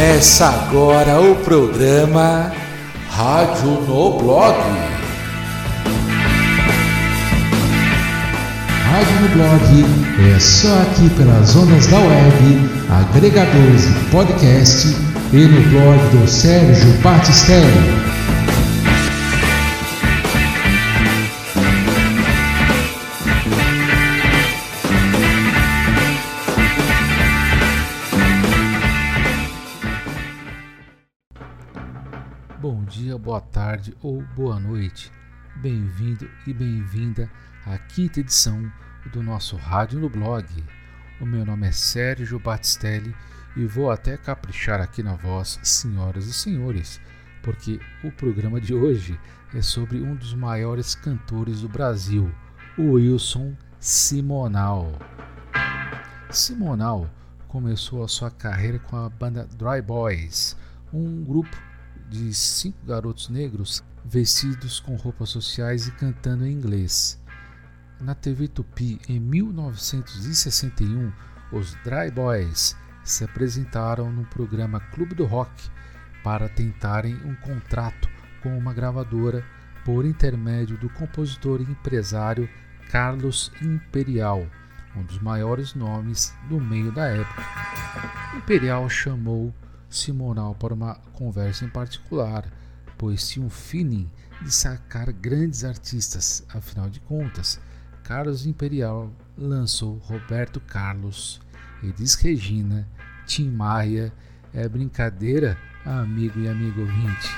Começa agora o programa Rádio no Blog. Rádio no Blog é só aqui pelas ondas da web, agregadores de podcast e no blog do Sérgio Batistelli. Tarde ou boa noite. Bem-vindo e bem-vinda à quinta edição do nosso Rádio no Blog. O meu nome é Sérgio Batistelli e vou até caprichar aqui na voz, senhoras e senhores, porque o programa de hoje é sobre um dos maiores cantores do Brasil, o Wilson Simonal. Simonal começou a sua carreira com a banda Dry Boys, um grupo de cinco garotos negros vestidos com roupas sociais e cantando em inglês. Na TV Tupi, em 1961, os Dry Boys se apresentaram no programa Clube do Rock para tentarem um contrato com uma gravadora por intermédio do compositor e empresário Carlos Imperial, um dos maiores nomes do meio da época. Imperial chamou Simonal para uma conversa em particular, pois tinha um feeling de sacar grandes artistas. Afinal de contas, Carlos Imperial lançou Roberto Carlos, Elis Regina, Tim Maia. É brincadeira, amigo e amigo ouvinte.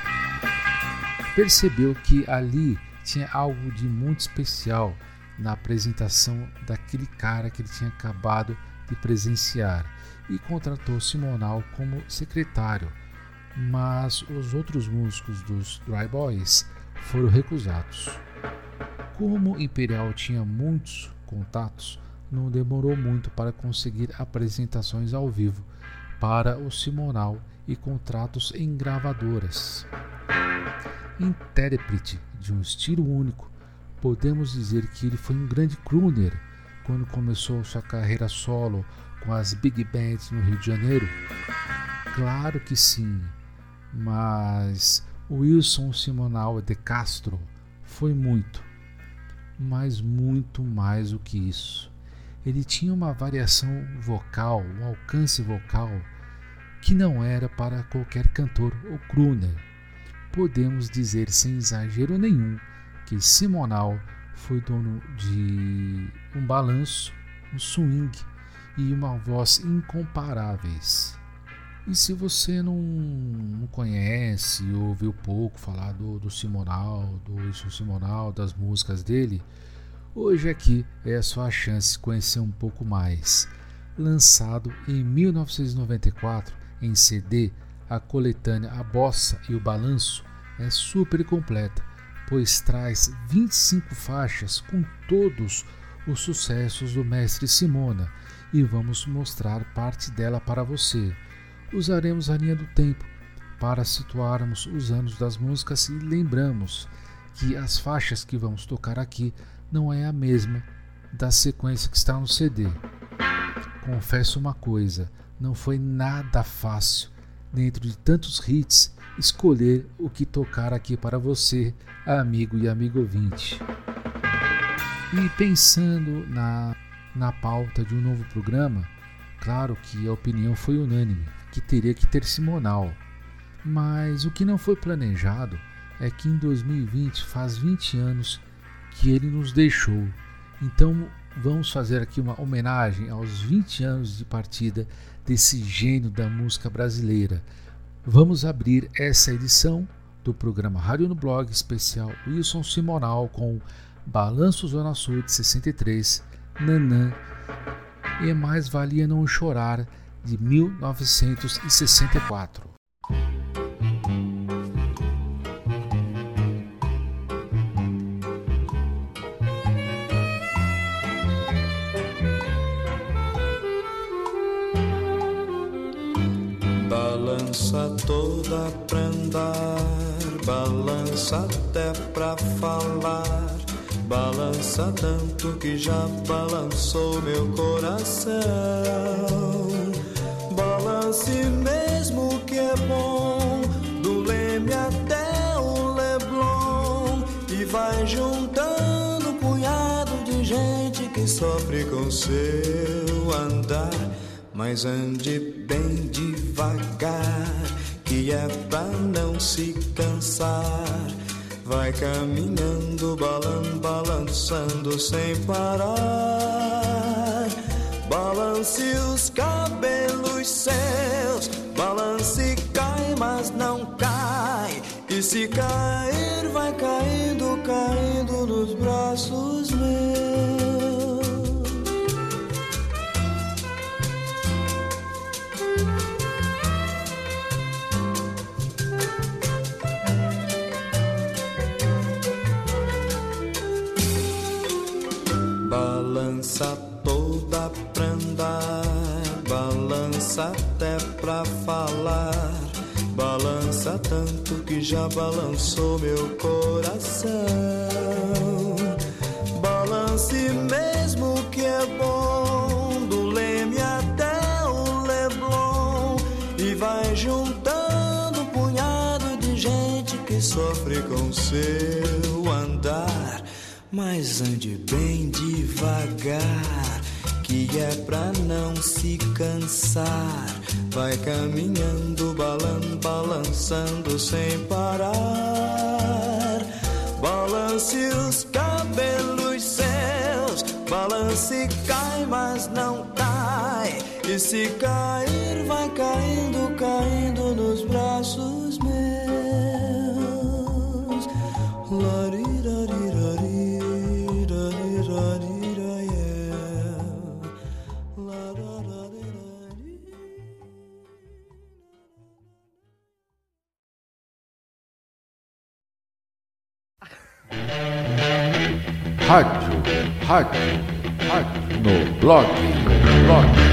Percebeu que ali tinha algo de muito especial na apresentação daquele cara que ele tinha acabado de presenciar e contratou Simonal como secretário, mas os outros músicos dos Dry Boys foram recusados. Como Imperial tinha muitos contatos, não demorou muito para conseguir apresentações ao vivo para o Simonal e contratos em gravadoras. Intérprete de um estilo único, podemos dizer que ele foi um grande crooner quando começou sua carreira solo com as big bands no Rio de Janeiro? Claro que sim, mas Wilson Simonal de Castro foi muito, mas muito mais do que isso. Ele tinha uma variação vocal, um alcance vocal que não era para qualquer cantor ou crooner. Podemos dizer sem exagero nenhum que Simonal foi dono de um balanço, um swing e uma voz incomparáveis. E se você não, não conhece, ouviu pouco falar do, do Simonal, do Wilson Simonal, das músicas dele, hoje aqui é a sua chance de conhecer um pouco mais. Lançado em 1994 em CD, a coletânea A Bossa e o Balanço é super completa, pois traz 25 faixas com todos os sucessos do mestre Simona e vamos mostrar parte dela para você. Usaremos a linha do tempo para situarmos os anos das músicas e lembramos que as faixas que vamos tocar aqui não é a mesma da sequência que está no CD. Confesso uma coisa, não foi nada fácil, dentro de tantos hits, escolher o que tocar aqui para você, amigo e amigo ouvinte. E pensando na na pauta de um novo programa, claro que a opinião foi unânime, que teria que ter Simonal. Mas o que não foi planejado é que em 2020 faz 20 anos que ele nos deixou. Então vamos fazer aqui uma homenagem aos 20 anos de partida desse gênio da música brasileira. Vamos abrir essa edição do programa Rádio no Blog especial Wilson Simonal com Balanço Zona Sul de 63 Nanã e Mais Valia Não Chorar, de 1964. Balança toda pra andar, balança até pra falar Balança tanto que já balançou meu coração. Balance mesmo que é bom, do Leme até o Leblon, e vai juntando um punhado de gente que sofre com seu andar. Mas ande bem devagar, que é pra não se cansar. Vai caminhando, balan, balançando sem parar. Balance os cabelos seus, balance cai, mas não cai. E se cair, vai caindo, caindo nos braços meus. Balança até pra falar. Balança tanto que já balançou meu coração. Balance mesmo que é bom, do Leme até o Leblon. E vai juntando um punhado de gente que sofre com seu andar. Mas ande bem devagar, que é pra não se cansar. Vai caminhando, balan, balançando sem parar. Balance os cabelos seus, balance cai, mas não cai. E se cair, vai caindo, caindo nos braços meus. Larirarirar. Rádio, rádio, rádio, no blog, blog,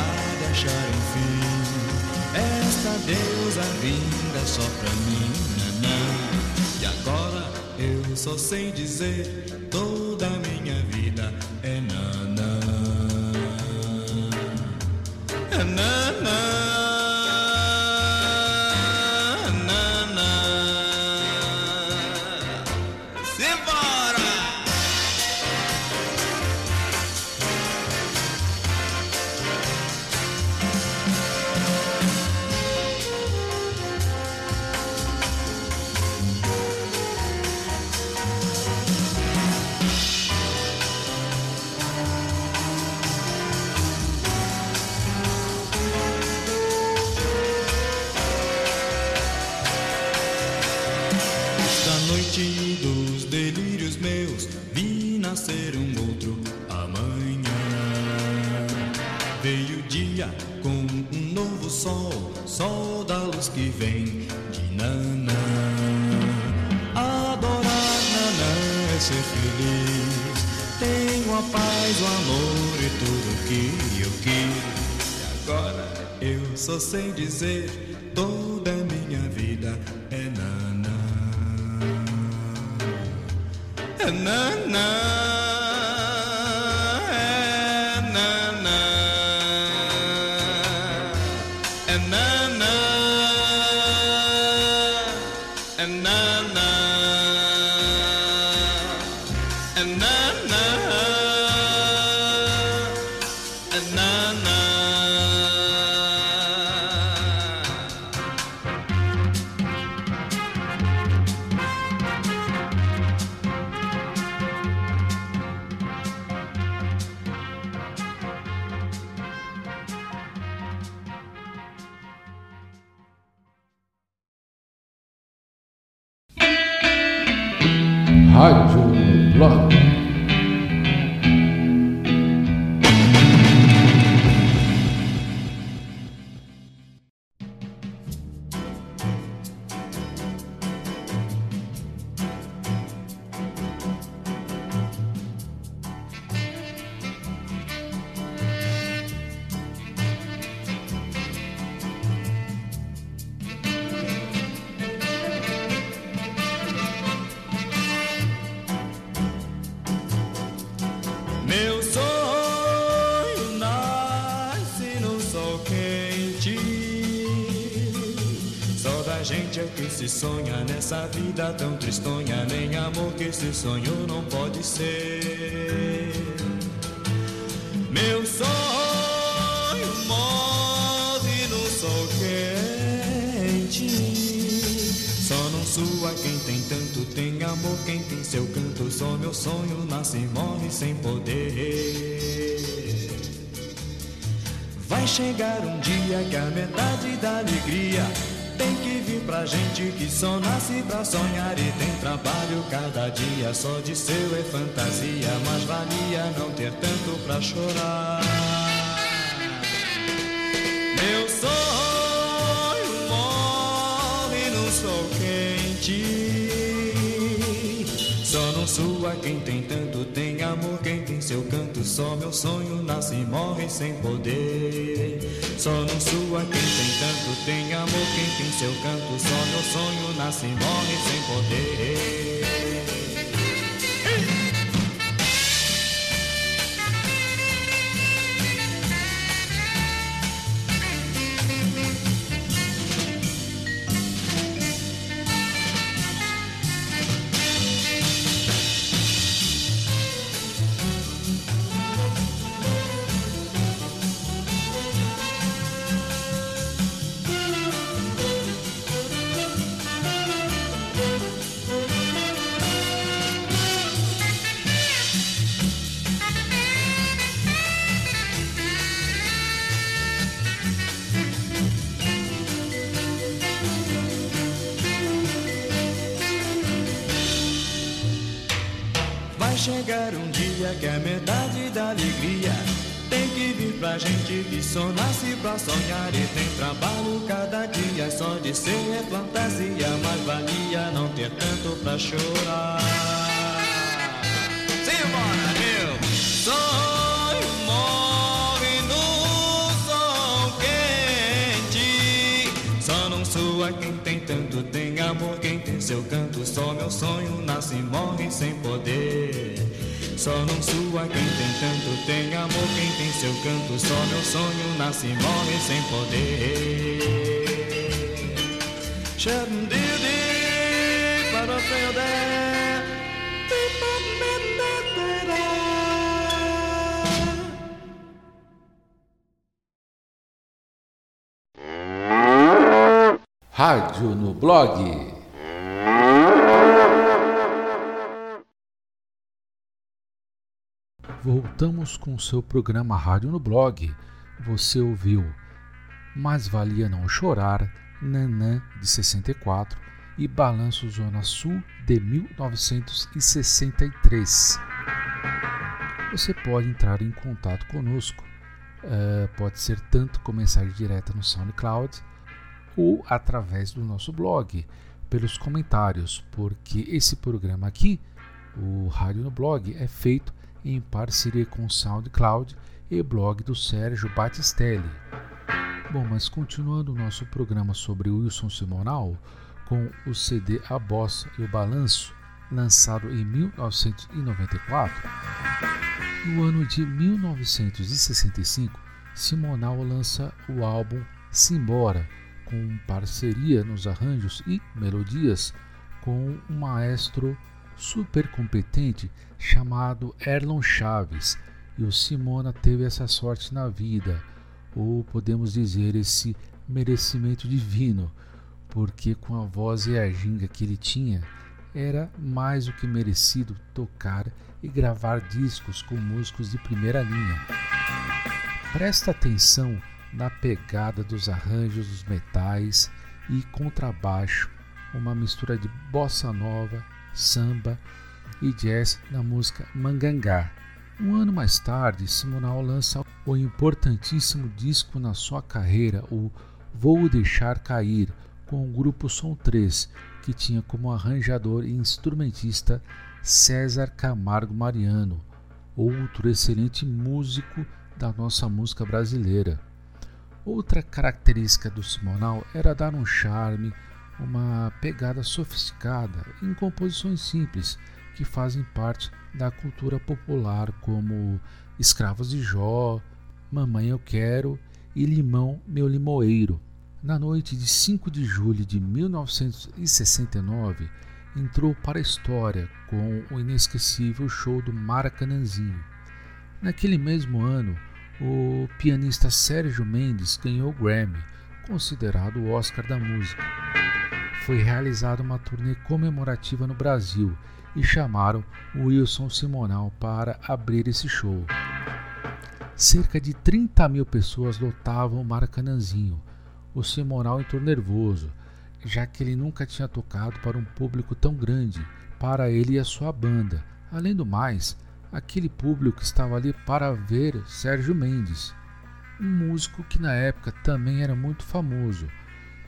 felicidade achar enfim esta deusa vinda só pra mim, Nanã. E agora eu só sei dizer gente é que se sonha nessa vida tão tristonha. Nem amor que esse sonho não pode ser. Meu sonho morre no sol quente. Só não sua quem tem tanto, tem amor, quem tem seu canto. Só meu sonho nasce e morre sem poder. Vai chegar um dia que a metade da alegria tem que vir pra gente que só nasce pra sonhar e tem trabalho cada dia. Só de seu é fantasia, mas valia não ter tanto pra chorar. Meu sonho morre no sol quente. Sua quem tem tanto, tem amor, quem tem seu canto. Só meu sonho nasce e morre sem poder. Só não sua quem tem tanto, tem amor, quem tem seu canto. Só meu sonho nasce e morre sem poder. Pra sonhar e tem trabalho cada dia. Só de ser é fantasia, mas valia não ter tanto pra chorar. Simbora, meu sonho morre no sol quente. Só não sua quem tem tanto, tem amor, quem tem seu canto. Só meu sonho nasce e morre sem poder. Só não sua quem tem tanto, tem amor, quem tem seu canto. Só meu sonho nasce e morre sem poder. Xandidi, para o Rádio no blog. Voltamos com seu programa Rádio no Blog. Você ouviu Mas Valia Não Chorar, Nanã de 64 e Balanço Zona Sul de 1963. Você pode entrar em contato conosco. eh, pode ser tanto com mensagem direta no SoundCloud ou através do nosso blog, pelos comentários, porque esse programa aqui, o Rádio no Blog, é feito em parceria com o SoundCloud e blog do Sérgio Batistelli. Bom, mas continuando o nosso programa sobre Wilson Simonal, com o CD A Bossa e o Balanço, lançado em 1994, no ano de 1965, Simonal lança o álbum Simbora, com parceria nos arranjos e melodias com um maestro super competente chamado Erlon Chaves. E o Simona teve essa sorte na vida, ou podemos dizer esse merecimento divino, porque com a voz e a ginga que ele tinha, era mais do que merecido tocar e gravar discos com músicos de primeira linha. Presta atenção na pegada dos arranjos dos metais e contrabaixo, uma mistura de bossa nova, samba, e jazz na música Mangangá. Um ano mais tarde, Simonal lança o importantíssimo disco na sua carreira, o Vou Deixar Cair, com o grupo Som 3, que tinha como arranjador e instrumentista César Camargo Mariano, outro excelente músico da nossa música brasileira. Outra característica do Simonal era dar um charme, uma pegada sofisticada em composições simples que fazem parte da cultura popular, como Escravos de Jó, Mamãe Eu Quero e Limão Meu Limoeiro. Na noite de 5 de julho de 1969, entrou para a história com o inesquecível show do Maracanãzinho. Naquele mesmo ano, o pianista Sérgio Mendes ganhou o Grammy, considerado o Oscar da música. Foi realizada uma turnê comemorativa no Brasil e chamaram Wilson Simonal para abrir esse show. Cerca de 30 mil pessoas lotavam o Maracanãzinho. O Simonal entrou nervoso, já que ele nunca tinha tocado para um público tão grande, para ele e a sua banda. Além do mais, aquele público estava ali para ver Sérgio Mendes, um músico que na época também era muito famoso.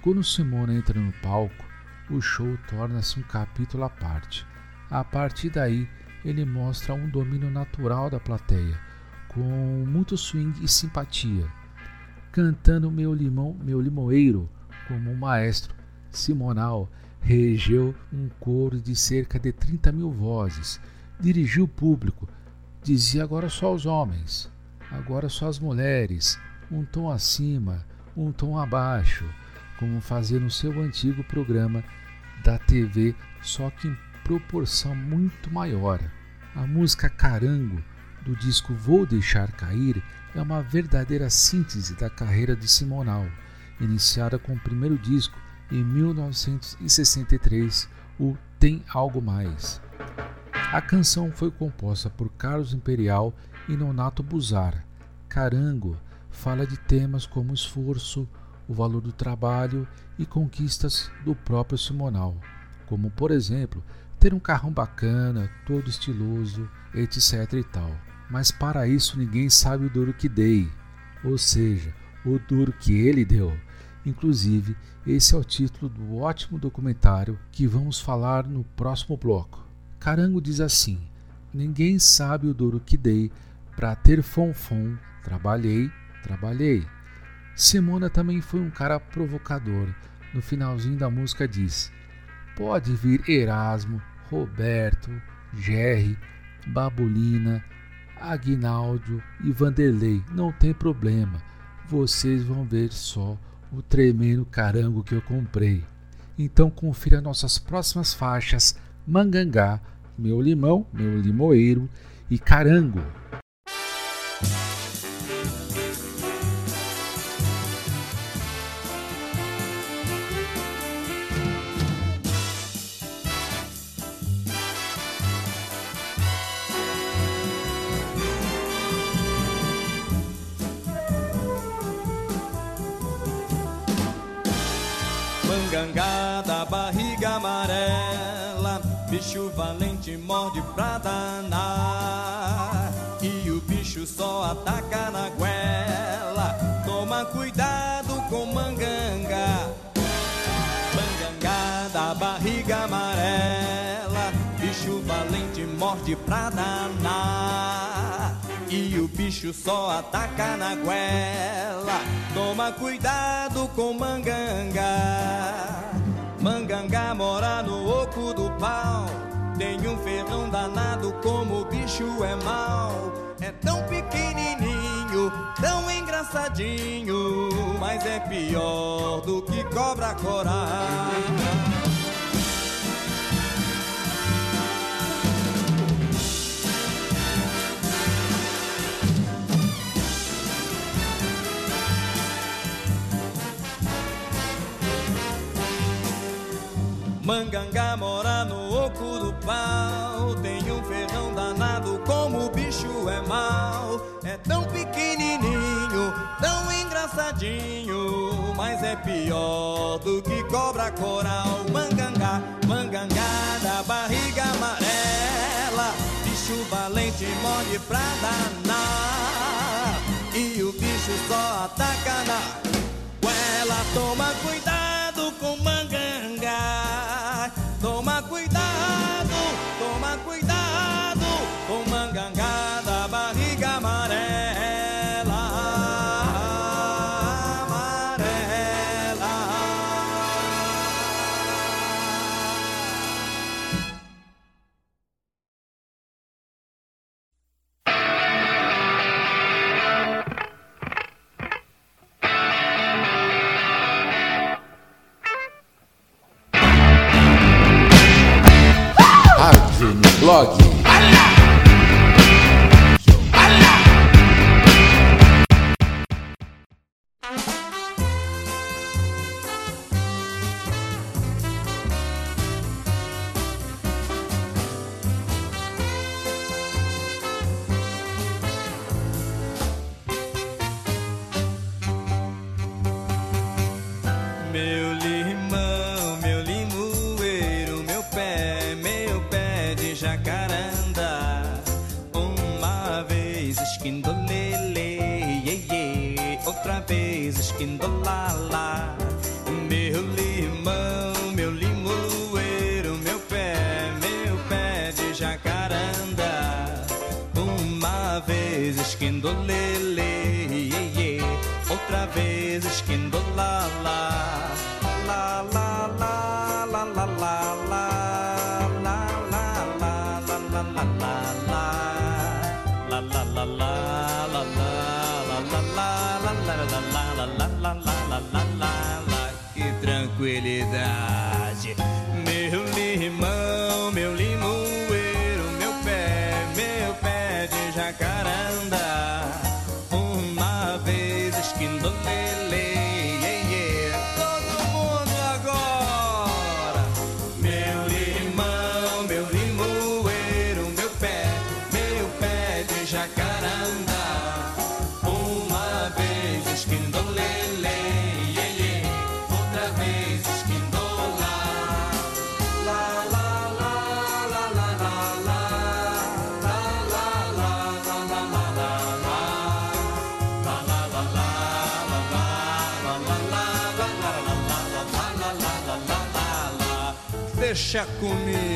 Quando Simona entra no palco, o show torna-se um capítulo à parte. A partir daí, ele mostra um domínio natural da plateia, com muito swing e simpatia. Cantando Meu Limão, Meu Limoeiro, como um maestro, Simonal regeu um coro de cerca de 30 mil vozes, dirigiu o público, dizia agora só os homens, agora só as mulheres, um tom acima, um tom abaixo, como fazia no seu antigo programa da TV, só que em proporção muito maior. A música Carango do disco Vou Deixar Cair é uma verdadeira síntese da carreira de Simonal, iniciada com o primeiro disco em 1963, o Tem Algo Mais. A canção foi composta por Carlos Imperial e Nonato Buzar. Carango fala de temas como esforço, o valor do trabalho e conquistas do próprio Simonal, como por exemplo ter um carrão bacana, todo estiloso, etc e tal. Mas para isso ninguém sabe o duro que dei, ou seja, o duro que ele deu. Inclusive, esse é o título do ótimo documentário que vamos falar no próximo bloco. Carango diz assim: Ninguém sabe o duro que dei para ter fonfon. Trabalhei, trabalhei. Simona também foi um cara provocador. No finalzinho da música diz: Pode vir Erasmo, Roberto, Jerry, Babulina, Aguinaldo e Vanderlei. Não tem problema. Vocês vão ver só o tremendo carango que eu comprei. Então confira nossas próximas faixas Mangangá, Meu Limão, Meu Limoeiro e Carango. Valente morde pra danar. E o bicho só ataca na goela. Toma cuidado com mangangá. Mangangá da barriga amarela, bicho valente morde pra danar. E o bicho só ataca na goela. Toma cuidado com mangangá. Mangangá mora no oco do pau. Tem um ferrão danado como o bicho é mau. É tão pequenininho, tão engraçadinho. Mas é pior do que cobra coral. Mangangá mora mas é pior do que cobra coral. Mangangá, mangangá da barriga amarela, bicho valente, mole pra danar. E o bicho só ataca na goela, toma cuidado. in. Meu limão, meu limoeiro, meu pé, meu pé de jacaranda. Uma vez esquindolele, outra vez esquindolala. tranquilidade. deixa.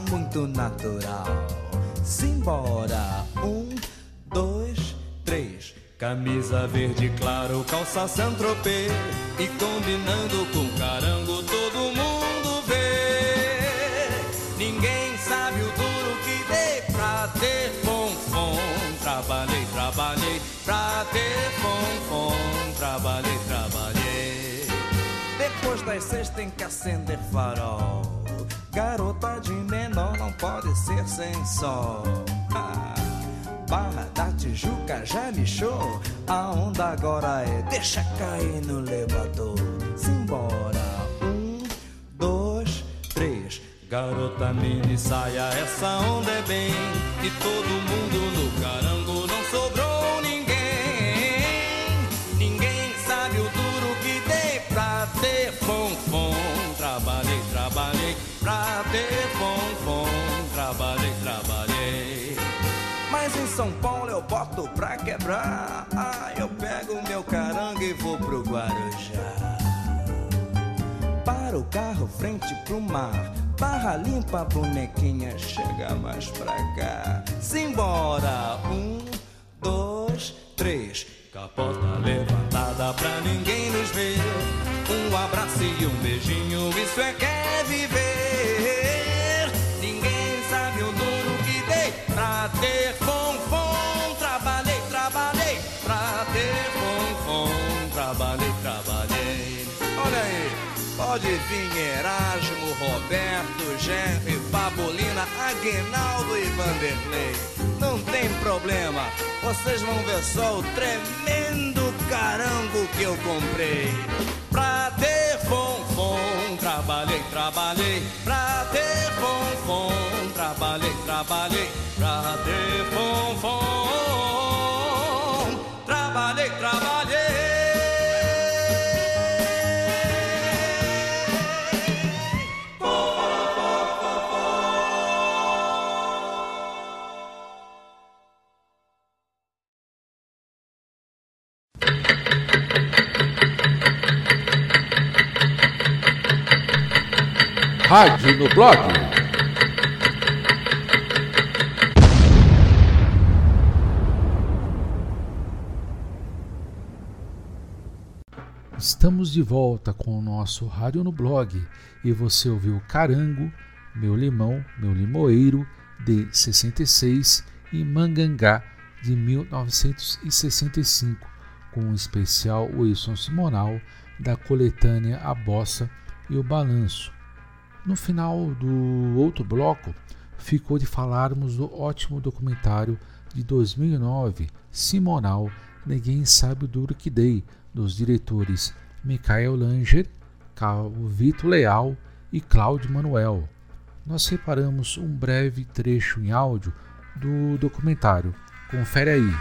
muito natural. Simbora, um, dois, três. Camisa verde claro, calça santropê e combinando com carango todo mundo vê. Ninguém sabe o duro que dei pra ter fonfon. Trabalhei, trabalhei pra ter fonfon. Trabalhei, trabalhei. Depois das seis tem que acender farol Garota de menor não pode ser sem sol. Ah, Barra da Tijuca já lixou. A onda agora é deixa cair no elevador. Simbora. Um, dois, três. Garota mini saia, essa onda é bem. E todo mundo no caramba pra ter bom, bom, trabalhei, trabalhei. Mas em São Paulo eu boto pra quebrar. Ah, eu pego meu caranga e vou pro Guarujá. Para o carro frente pro mar. Barra limpa, bonequinha, chega mais pra cá. Simbora! Um, dois, três. Capota levantada pra ninguém nos ver. Um abraço e um beijinho, isso é que é viver. Ninguém sabe o duro que dei pra ter fom. Trabalhei, trabalhei pra ter fom. Trabalhei, trabalhei. Olha aí, pode vir Erasmo, Roberto, Jerry, Pabolina, Aguinaldo e Vanderlei. Não tem problema, vocês vão ver só o tremendo carango que eu comprei. Pra ter fom, trabalhei, trabalhei. Pra ter fom, trabalhei, trabalhei. Pra ter Rádio no blog. Estamos de volta com o nosso Rádio no Blog e você ouviu Carango, Meu Limão, Meu Limoeiro, de 66 e Mangangá, de 1965, com o especial Wilson Simonal da coletânea A Bossa e o Balanço. No final do outro bloco, ficou de falarmos do ótimo documentário de 2009, Simonal, Ninguém Sabe o Duro Que Dei, dos diretores Michael Langer, Vitor Leal e Cláudio Manuel. Nós separamos um breve trecho em áudio do documentário. Confere aí.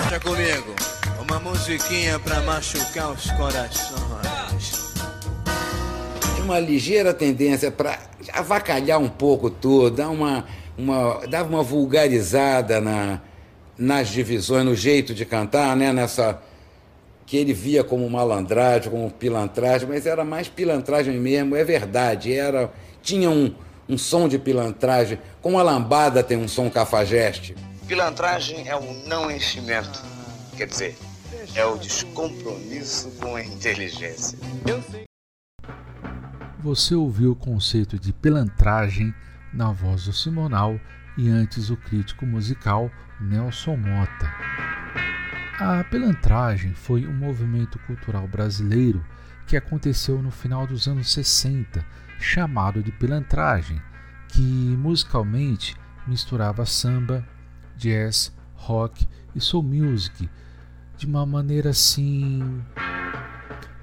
Deixa comigo, uma musiquinha pra machucar os corações. Uma ligeira tendência para avacalhar um pouco tudo, dar uma, uma, dava uma vulgarizada na, nas divisões, no jeito de cantar, né? Nessa que ele via como malandragem, como pilantragem, mas era mais pilantragem mesmo, é verdade. Era tinha um, um som de pilantragem, como a lambada tem um som cafajeste. Pilantragem é o não enchimento, quer dizer, é o descompromisso com a inteligência. Você ouviu o conceito de pilantragem na voz do Simonal e antes o crítico musical Nelson Mota. A pilantragem foi um movimento cultural brasileiro que aconteceu no final dos anos 60, chamado de pilantragem, que musicalmente misturava samba, jazz, rock e soul music de uma maneira assim,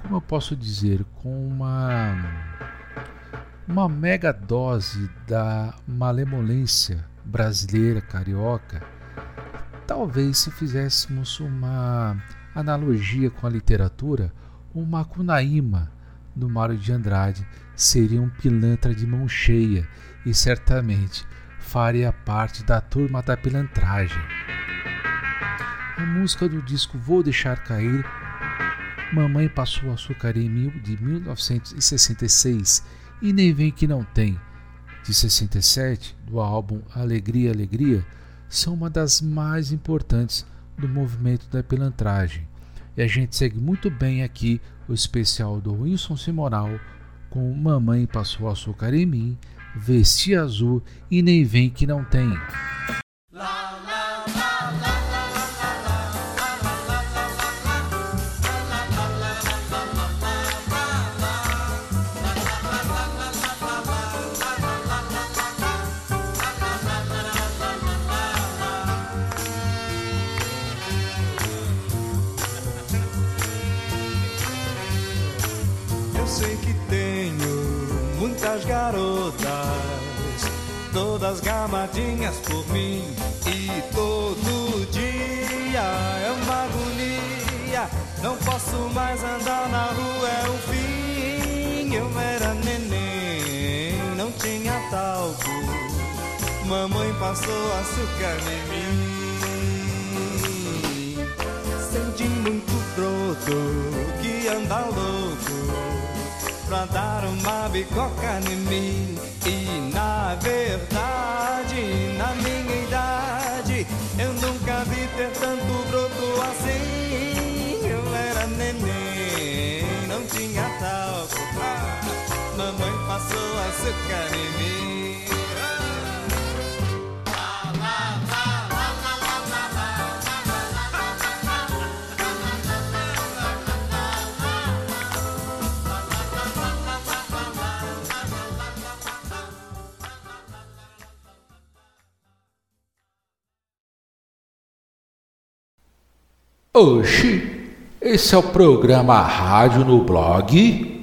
como eu posso dizer, com uma uma mega dose da malemolência brasileira carioca. Talvez se fizéssemos uma analogia com a literatura, o Macunaíma do Mário de Andrade seria um pilantra de mão cheia e certamente faria parte da turma da pilantragem. A música do disco Vou Deixar Cair, Mamãe Passou Açúcar em Mil, de 1966, e Nem Vem Que Não Tem, de 67, do álbum Alegria, Alegria, são uma das mais importantes do movimento da pilantragem. E a gente segue muito bem aqui o especial do Wilson Simonal com Mamãe Passou Açúcar em Mim, Vesti Azul e Nem Vem Que Não Tem. todas, todas gamadinhas por mim. E todo dia é uma agonia, não posso mais andar na rua, é o fim. Eu era neném, não tinha talco, mamãe passou açúcar em mim. Senti muito broto que anda louco pra dar uma bicoca em mim. E na verdade, na minha idade, eu nunca vi ter tanto broto assim. Eu era neném, não tinha talco. Ah, mamãe passou açúcar em mim. Oxi, esse é o programa Rádio no Blog.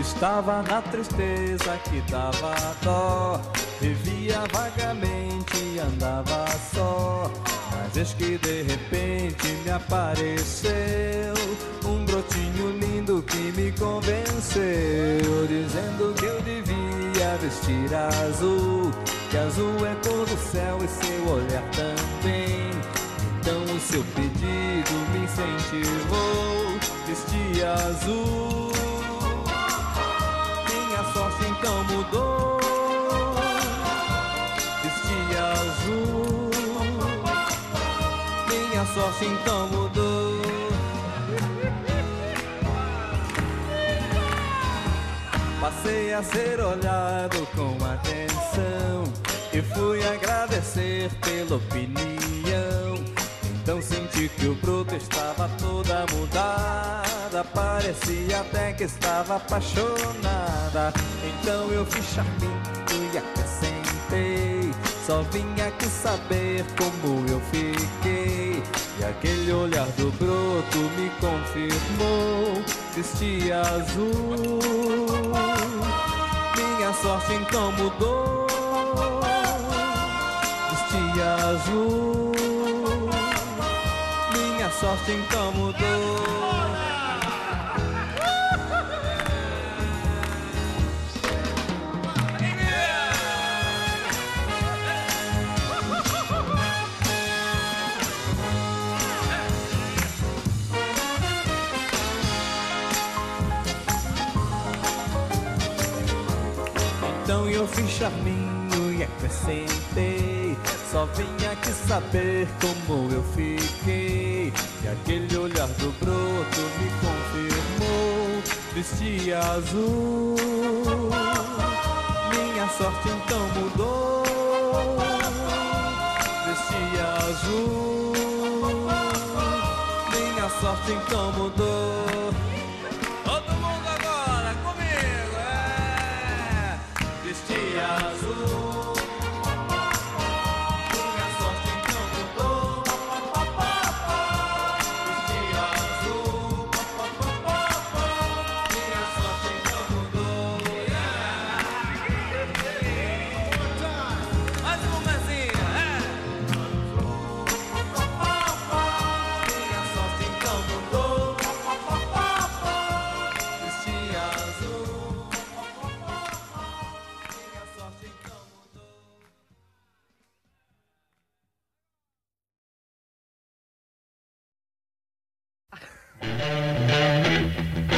Estava na tristeza que dava dó, vivia vagamente e andava só. Mas eis que de repente me apareceu um brotinho lindo que me convenceu, dizendo que eu devia vestir azul, que azul é cor do céu e seu olhar também. Então o seu pedido me incentivou, vestir azul. Sorte então mudou. Passei a ser olhado com atenção e fui agradecer pela opinião. Então senti que o broto estava toda mudada, parecia até que estava apaixonada. Então eu fiz charminho e acrescentei. Só vim aqui saber como eu fiquei. E aquele olhar do broto me confirmou. Vesti azul. Minha sorte então mudou. Vesti azul. Minha sorte então mudou. Fiz charminho e acrescentei. Só vim aqui saber como eu fiquei. E aquele olhar do broto me confirmou. Vesti azul. Minha sorte então mudou. Vesti azul. Minha sorte então mudou.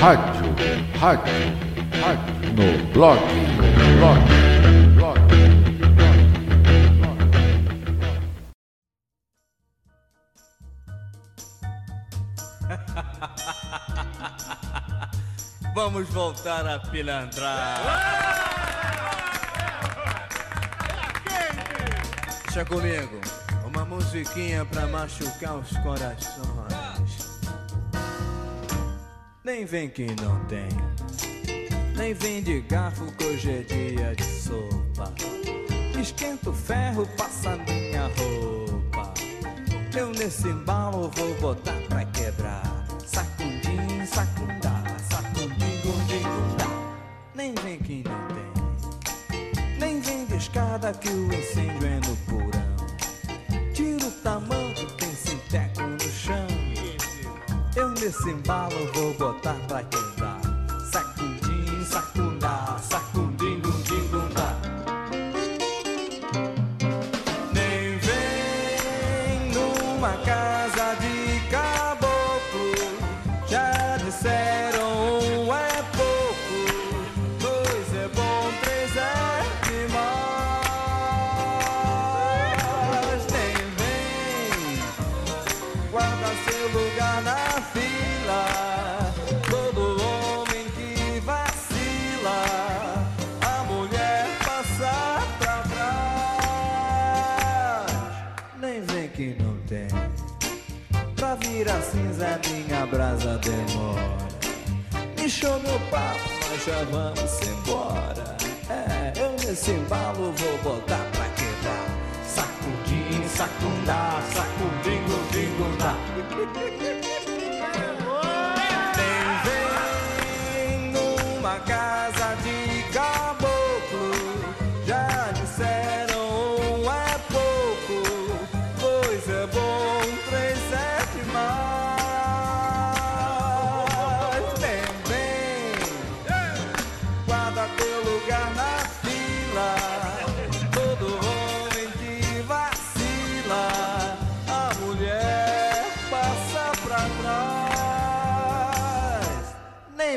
Rádio, rádio, rádio no blog, blog, blog, blog. Vamos voltar a pilantrar. Deixa comigo, uma musiquinha pra machucar os corações. Nem vem que não tem, nem vem de garfo que hoje é dia de sopa. Esquenta o ferro, passa minha roupa. Eu nesse embalo vou botar pra quebrar. Sacundim, sacundá, sacundim, gordinho, dá. Nem vem que não tem, nem vem de escada que o incêndio nesse embalo vou botar pra quebrar. Brasa demora. Encheu meu papo, nós já vamos embora. É, eu nesse embalo vou botar pra quebrar. Sacudim, sacundá, sacudim, gudim,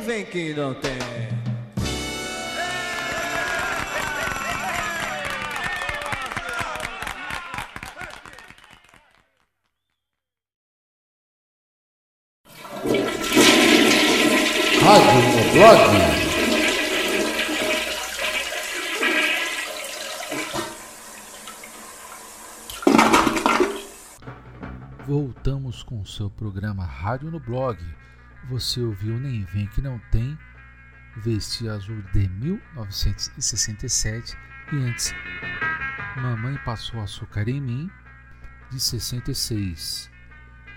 vem que não tem. Rádio no blog. Voltamos com o seu programa Rádio no Blog. Você ouviu Nem Vem Que Não Tem, Vestir Azul de 1967 e antes Mamãe Passou Açúcar em Mim, de 66.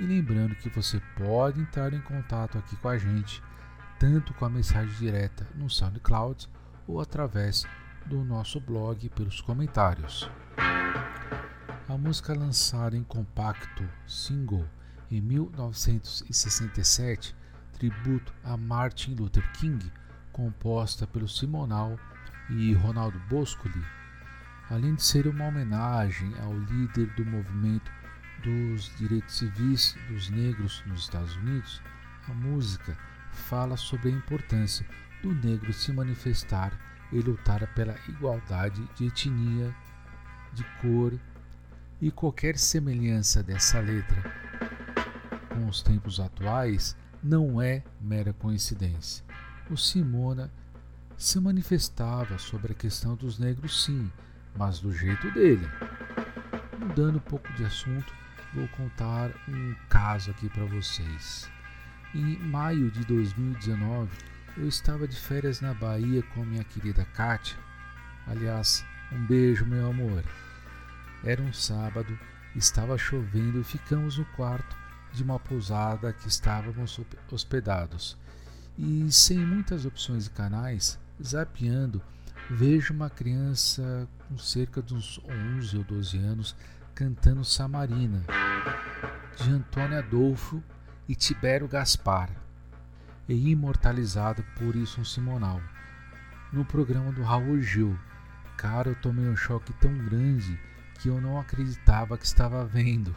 E lembrando que você pode entrar em contato aqui com a gente, tanto com a mensagem direta no SoundCloud ou através do nosso blog pelos comentários. A música lançada em compacto single em 1967, tributo a Martin Luther King, composta pelo Simonal e Ronaldo Boscoli, além de ser uma homenagem ao líder do movimento dos direitos civis dos negros nos Estados Unidos, a música fala sobre a importância do negro se manifestar e lutar pela igualdade de etnia, de cor e qualquer semelhança dessa letra. Com os tempos atuais não é mera coincidência. O Simona se manifestava sobre a questão dos negros, sim, mas do jeito dele. Mudando um pouco de assunto, vou contar um caso aqui para vocês. Em maio de 2019, eu estava de férias na Bahia com minha querida Kátia. Aliás, um beijo, meu amor. Era um sábado, estava chovendo e ficamos no quarto de uma pousada que estávamos hospedados. E sem muitas opções de canais, zapeando, vejo uma criança com cerca de uns 11 ou 12 anos cantando Samarina, de Antônio Adolfo e Tibério Gaspar, e imortalizado por Wilson Simonal, no programa do Raul Gil. Cara, eu tomei um choque tão grande que eu não acreditava que estava vendo.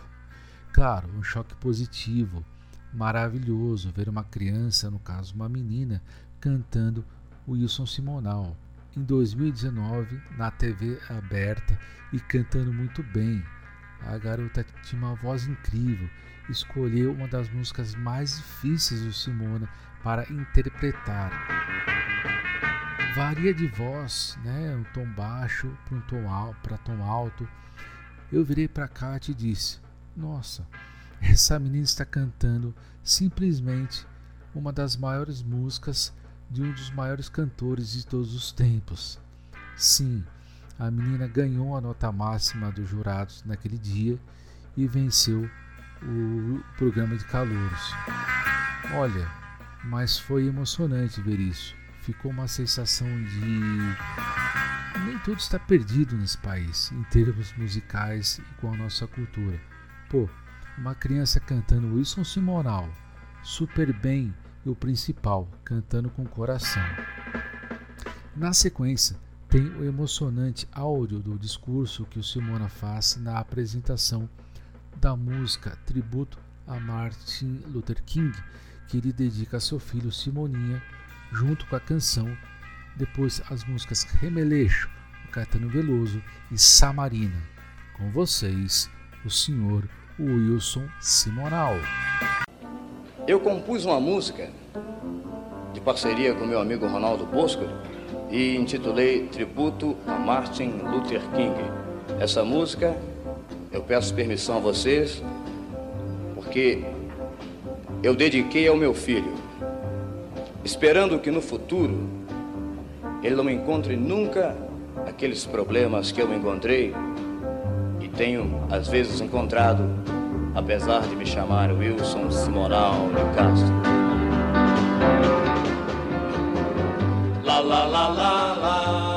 Claro, um choque positivo, maravilhoso ver uma criança, no caso uma menina, cantando Wilson Simonal em 2019 na TV aberta e cantando muito bem. A garota tinha uma voz incrível, escolheu uma das músicas mais difíceis do Simona para interpretar. Varia de voz, né, um tom baixo para um tom tom alto. Eu virei para Kátia e disse: Nossa, essa menina está cantando simplesmente uma das maiores músicas de um dos maiores cantores de todos os tempos. Sim, a menina ganhou a nota máxima dos jurados naquele dia e venceu o programa de calouros. Olha, mas foi emocionante ver isso. Ficou uma sensação de nem tudo está perdido nesse país em termos musicais e com a nossa cultura. Uma criança cantando Wilson Simonal, super bem e o principal, cantando com coração. Na sequência, tem o emocionante áudio do discurso que o Simona faz na apresentação da música Tributo a Martin Luther King, que ele dedica a seu filho Simoninha, junto com a canção, depois as músicas Remeleixo, Caetano Veloso e Samarina. Com vocês, o senhor Wilson Simonal. Eu compus uma música de parceria com meu amigo Ronaldo Bosco e intitulei Tributo a Martin Luther King. Essa música eu peço permissão a vocês porque eu dediquei ao meu filho, esperando que no futuro ele não encontre nunca aqueles problemas que eu encontrei e tenho às vezes encontrado, apesar de me chamar Wilson Simonal de Castro. La la la la la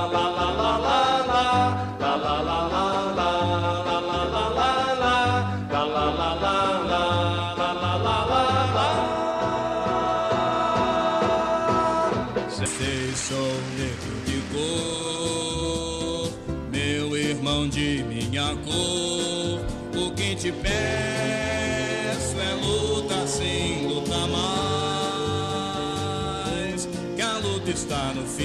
Palestine of fear.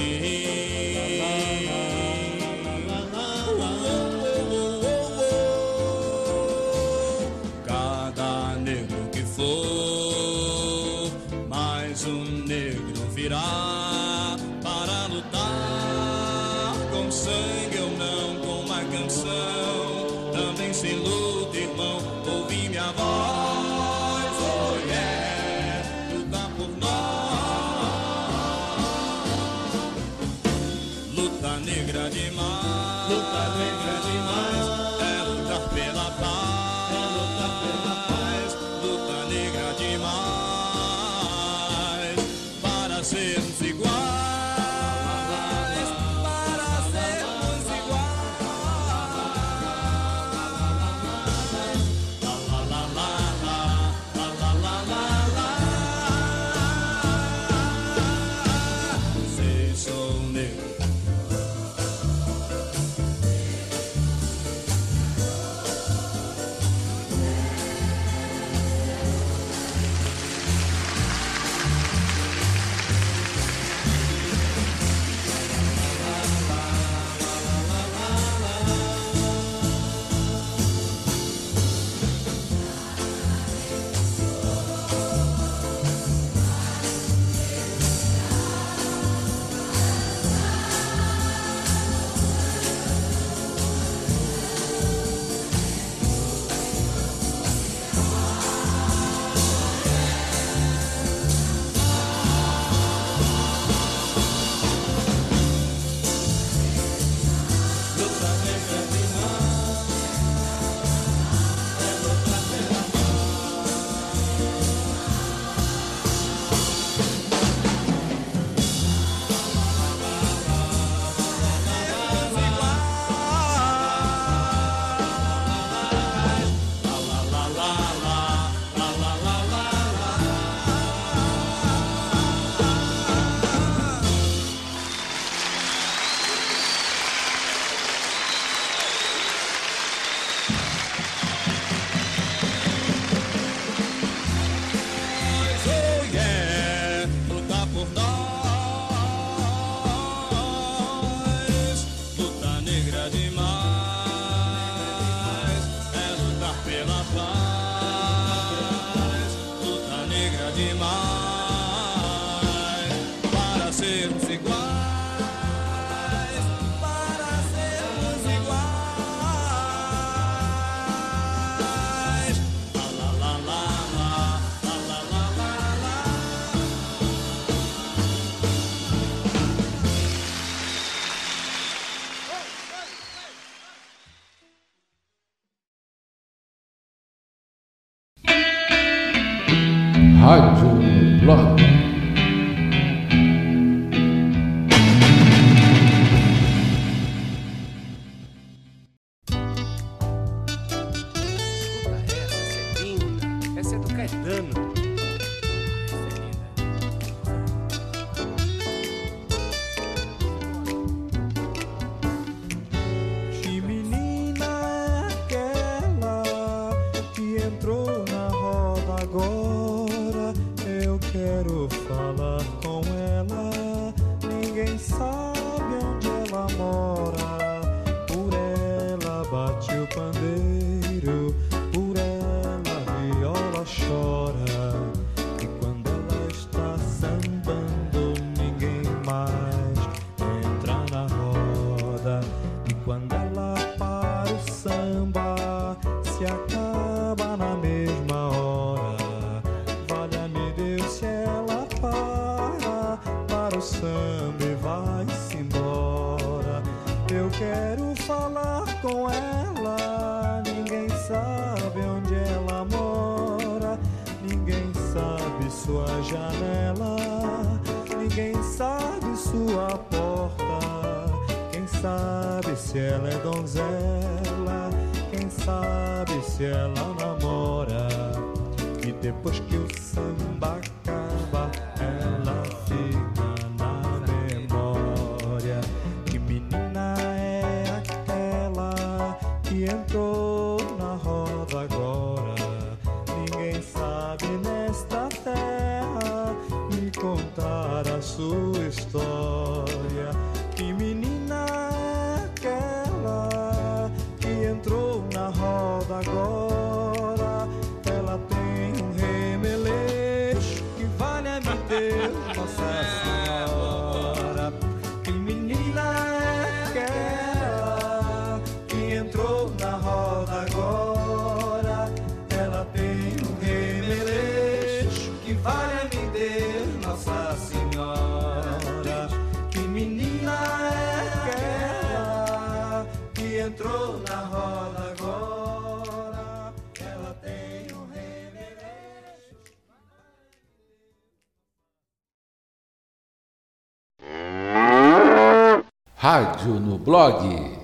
Rádio no Blog.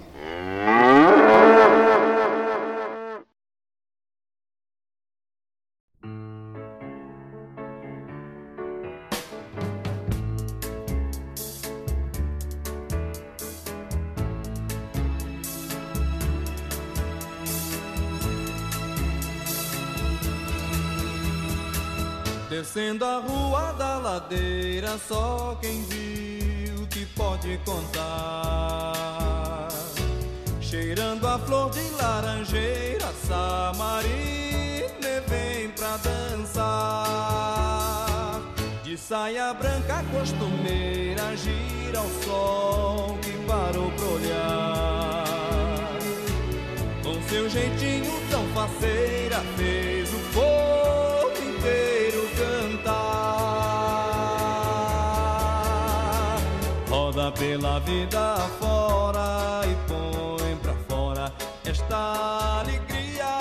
Descendo a rua da ladeira, só quem viu cheirando a flor de laranjeira, Samarina vem pra dançar. De saia branca costumeira, gira o sol que parou pra olhar. Com seu jeitinho tão faceira, fez o povo inteiro cantar. Roda pela vida fora e alegria.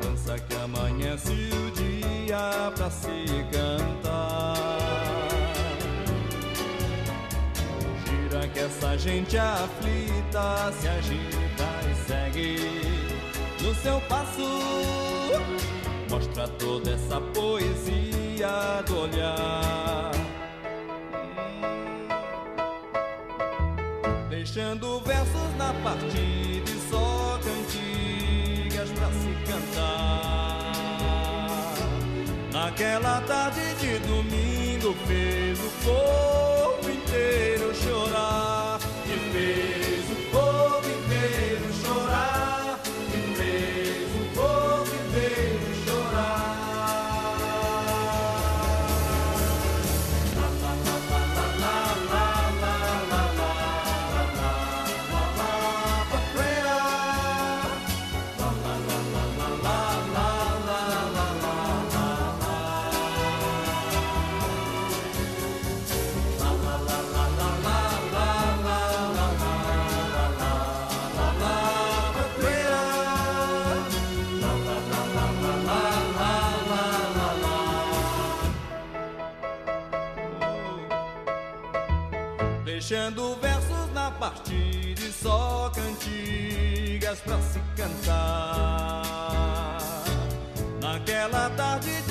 Dança que amanhece o dia pra se cantar. Gira que essa gente aflita se agita e segue no seu passo. Mostra toda essa poesia do olhar. Deixando versos na partida Naquela tarde de domingo fez o fogo. só cantigas pra se cantar. Naquela tarde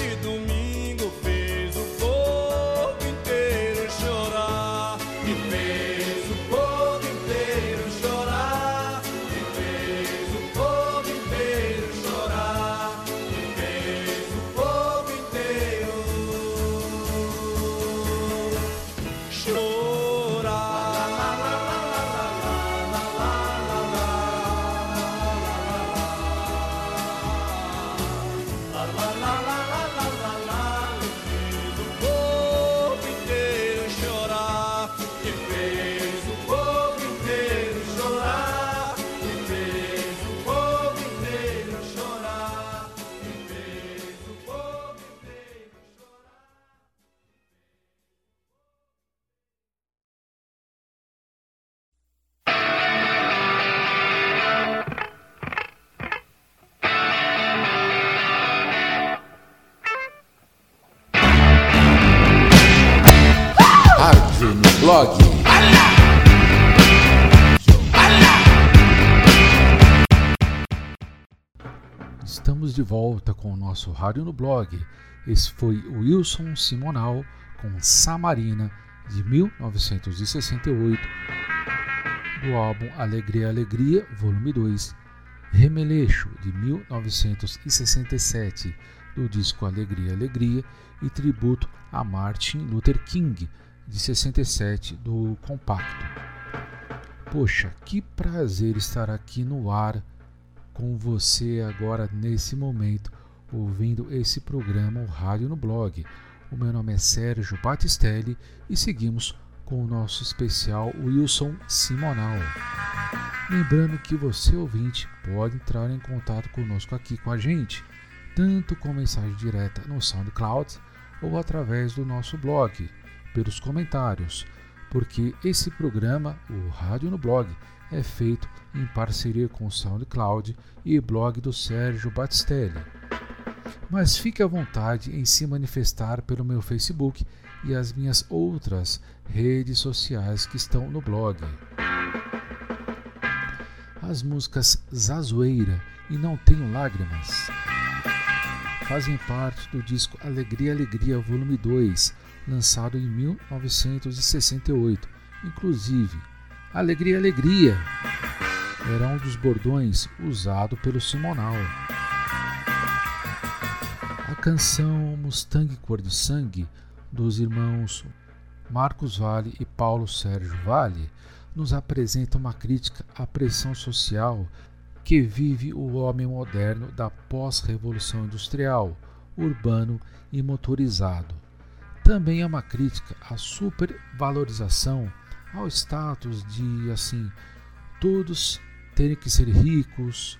volta com o nosso Rádio no Blog. Esse foi Wilson Simonal com Samarina de 1968, do álbum Alegria Alegria, volume 2, Remeleixo de 1967, do disco Alegria Alegria e tributo a Martin Luther King de 67 do compacto. Poxa, que prazer estar aqui no ar com você agora nesse momento, ouvindo esse programa, o Rádio no Blog. O meu nome é Sérgio Batistelli e seguimos com o nosso especial Wilson Simonal. Lembrando que você, ouvinte, pode entrar em contato conosco aqui com a gente, tanto com mensagem direta no SoundCloud ou através do nosso blog, pelos comentários, porque esse programa, o Rádio no Blog, é feito em parceria com o SoundCloud e blog do Sérgio Batistelli. Mas fique à vontade em se manifestar pelo meu Facebook e as minhas outras redes sociais que estão no blog. As músicas Zazoeira e Não Tenho Lágrimas fazem parte do disco Alegria Alegria Volume 2, lançado em 1968. Inclusive, Alegria Alegria era um dos bordões usado pelo Simonal. A canção Mustang Cor de Sangue dos irmãos Marcos Vale e Paulo Sérgio Vale nos apresenta uma crítica à pressão social que vive o homem moderno da pós-revolução industrial, urbano e motorizado. Também é uma crítica à supervalorização, ao status de assim todos terem que ser ricos,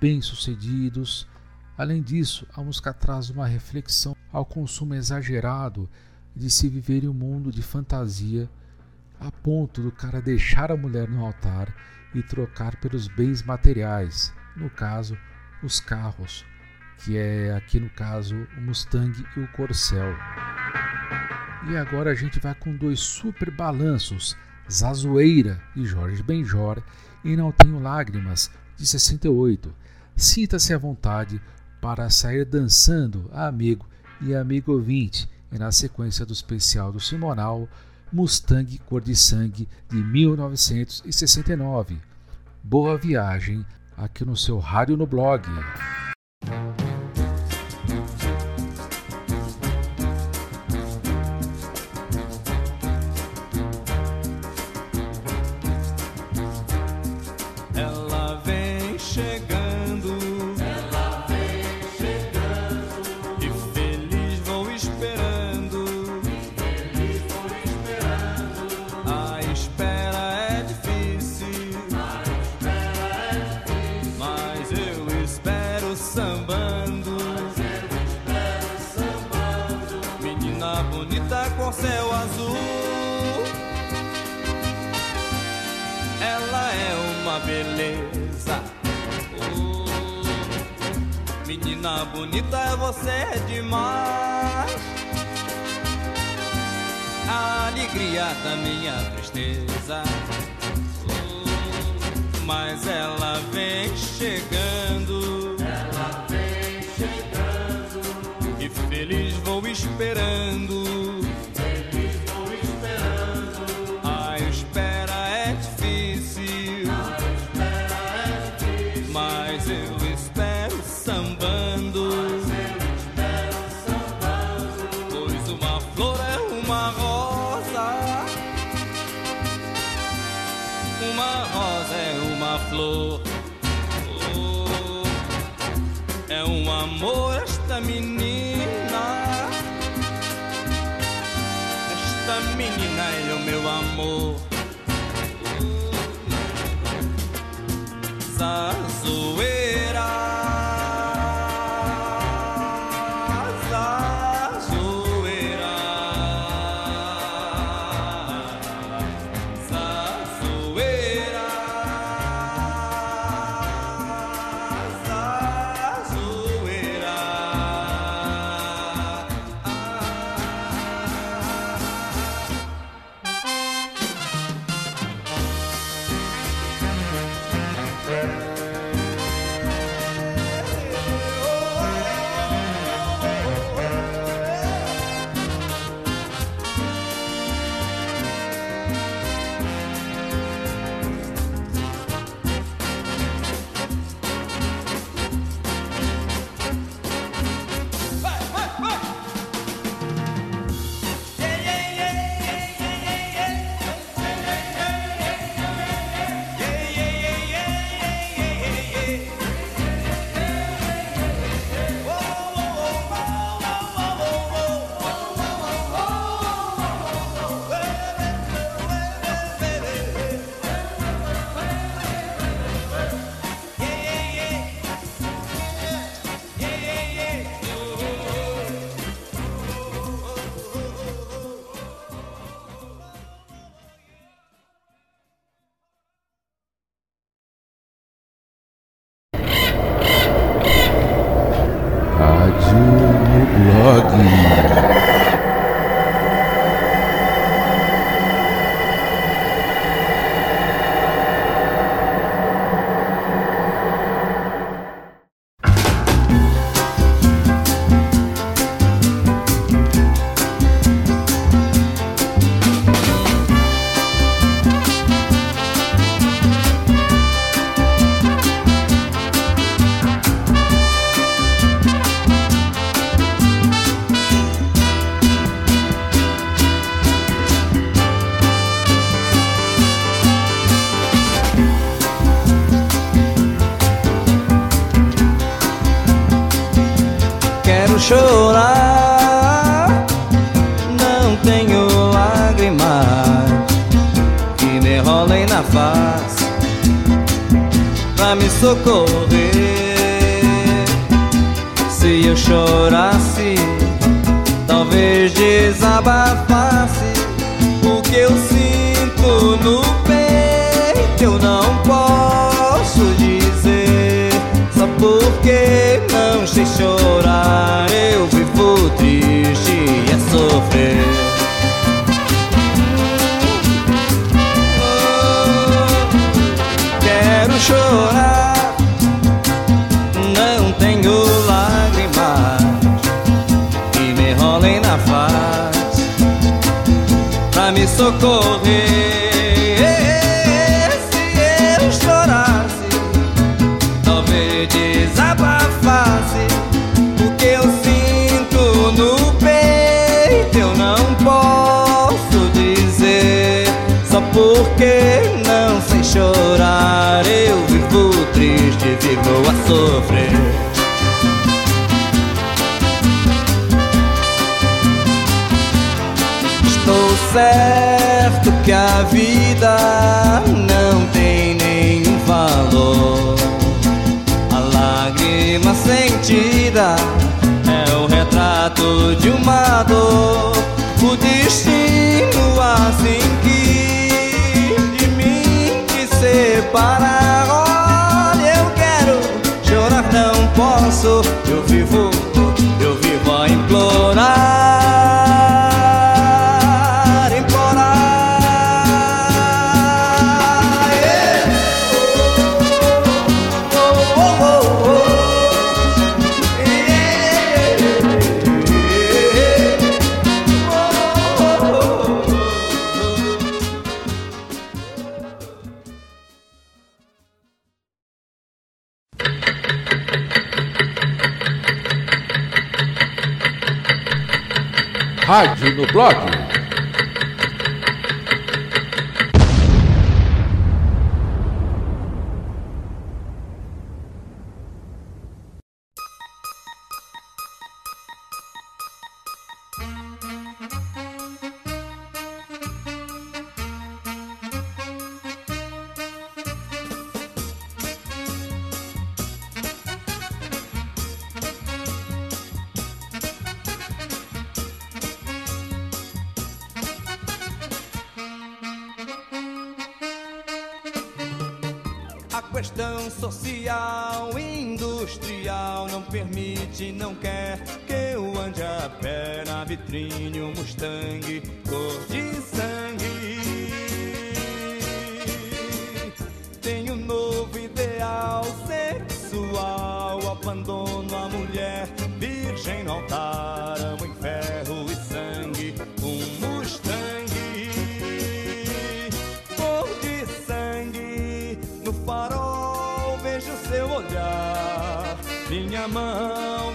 bem-sucedidos. Além disso, a música traz uma reflexão ao consumo exagerado de se viver em um mundo de fantasia, a ponto do cara deixar a mulher no altar e trocar pelos bens materiais, no caso, os carros, que é aqui no caso o Mustang e o Corcel. E agora a gente vai com dois super balanços, Zazoeira de Jorge Benjor e Não Tenho Lágrimas de 68. Sinta-se à vontade para sair dançando, amigo e amigo ouvinte, e na sequência do especial do Simonal, Mustang Cor de Sangue de 1969. Boa viagem aqui no seu rádio no blog. Bonita, é você é demais. A alegria da minha tristeza. Mas ela vem chegando. Ela vem chegando. E feliz vou esperando. more. Socorrer. Me socorrer. Se eu chorasse, talvez desabafasse o que eu sinto no peito. Eu não posso dizer só porque certo que a vida não tem nenhum valor. A lágrima sentida é o retrato de uma dor. O destino assim quis de mim te separar. Olha, eu quero chorar, não posso. Eu vivo, eu vivo a implorar, Rádio no blog.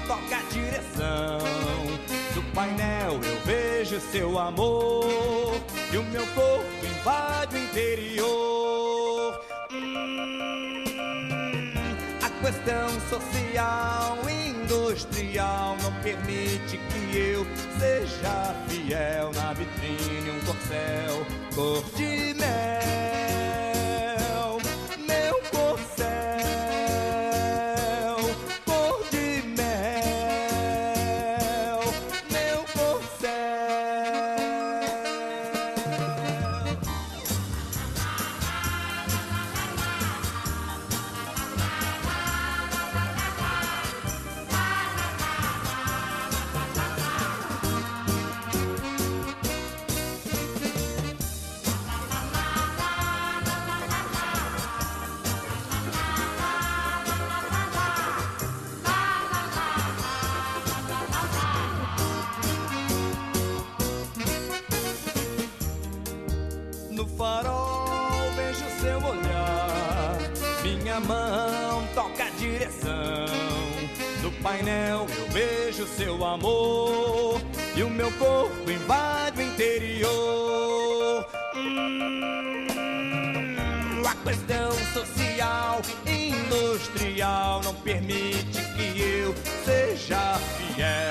Toca a direção. Do painel eu vejo seu amor e o meu corpo invade o interior. Hum, a questão social industrial não permite que eu seja fiel na vitrine um corcel cor de mel seu amor e o meu corpo invade o interior. Hum, a questão social industrial não permite que eu seja fiel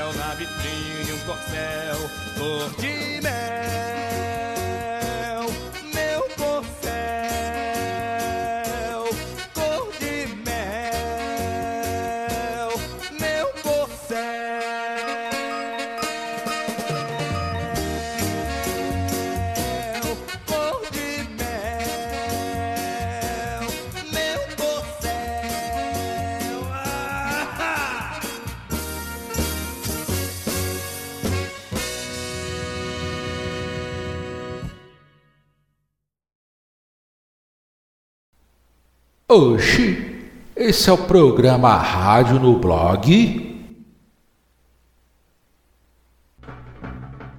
corcel, cor de mel, Oxi, esse é o programa Rádio no Blog.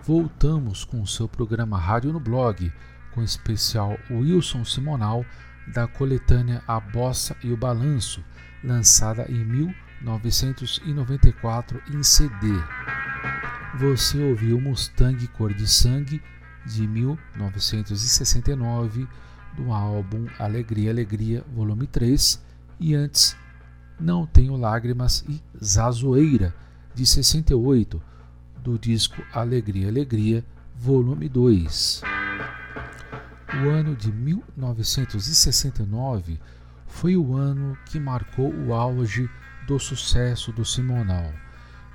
Voltamos com o seu programa Rádio no Blog, com o especial Wilson Simonal da coletânea A Bossa e o Balanço, lançada em 1994 em CD. Você ouviu Mustang Cor de Sangue de 1969 do álbum Alegria Alegria Volume 3 e antes Não Tenho Lágrimas e Zazoeira de 68 do disco Alegria Alegria Volume 2. O ano de 1969 foi o ano que marcou o auge do sucesso do Simonal,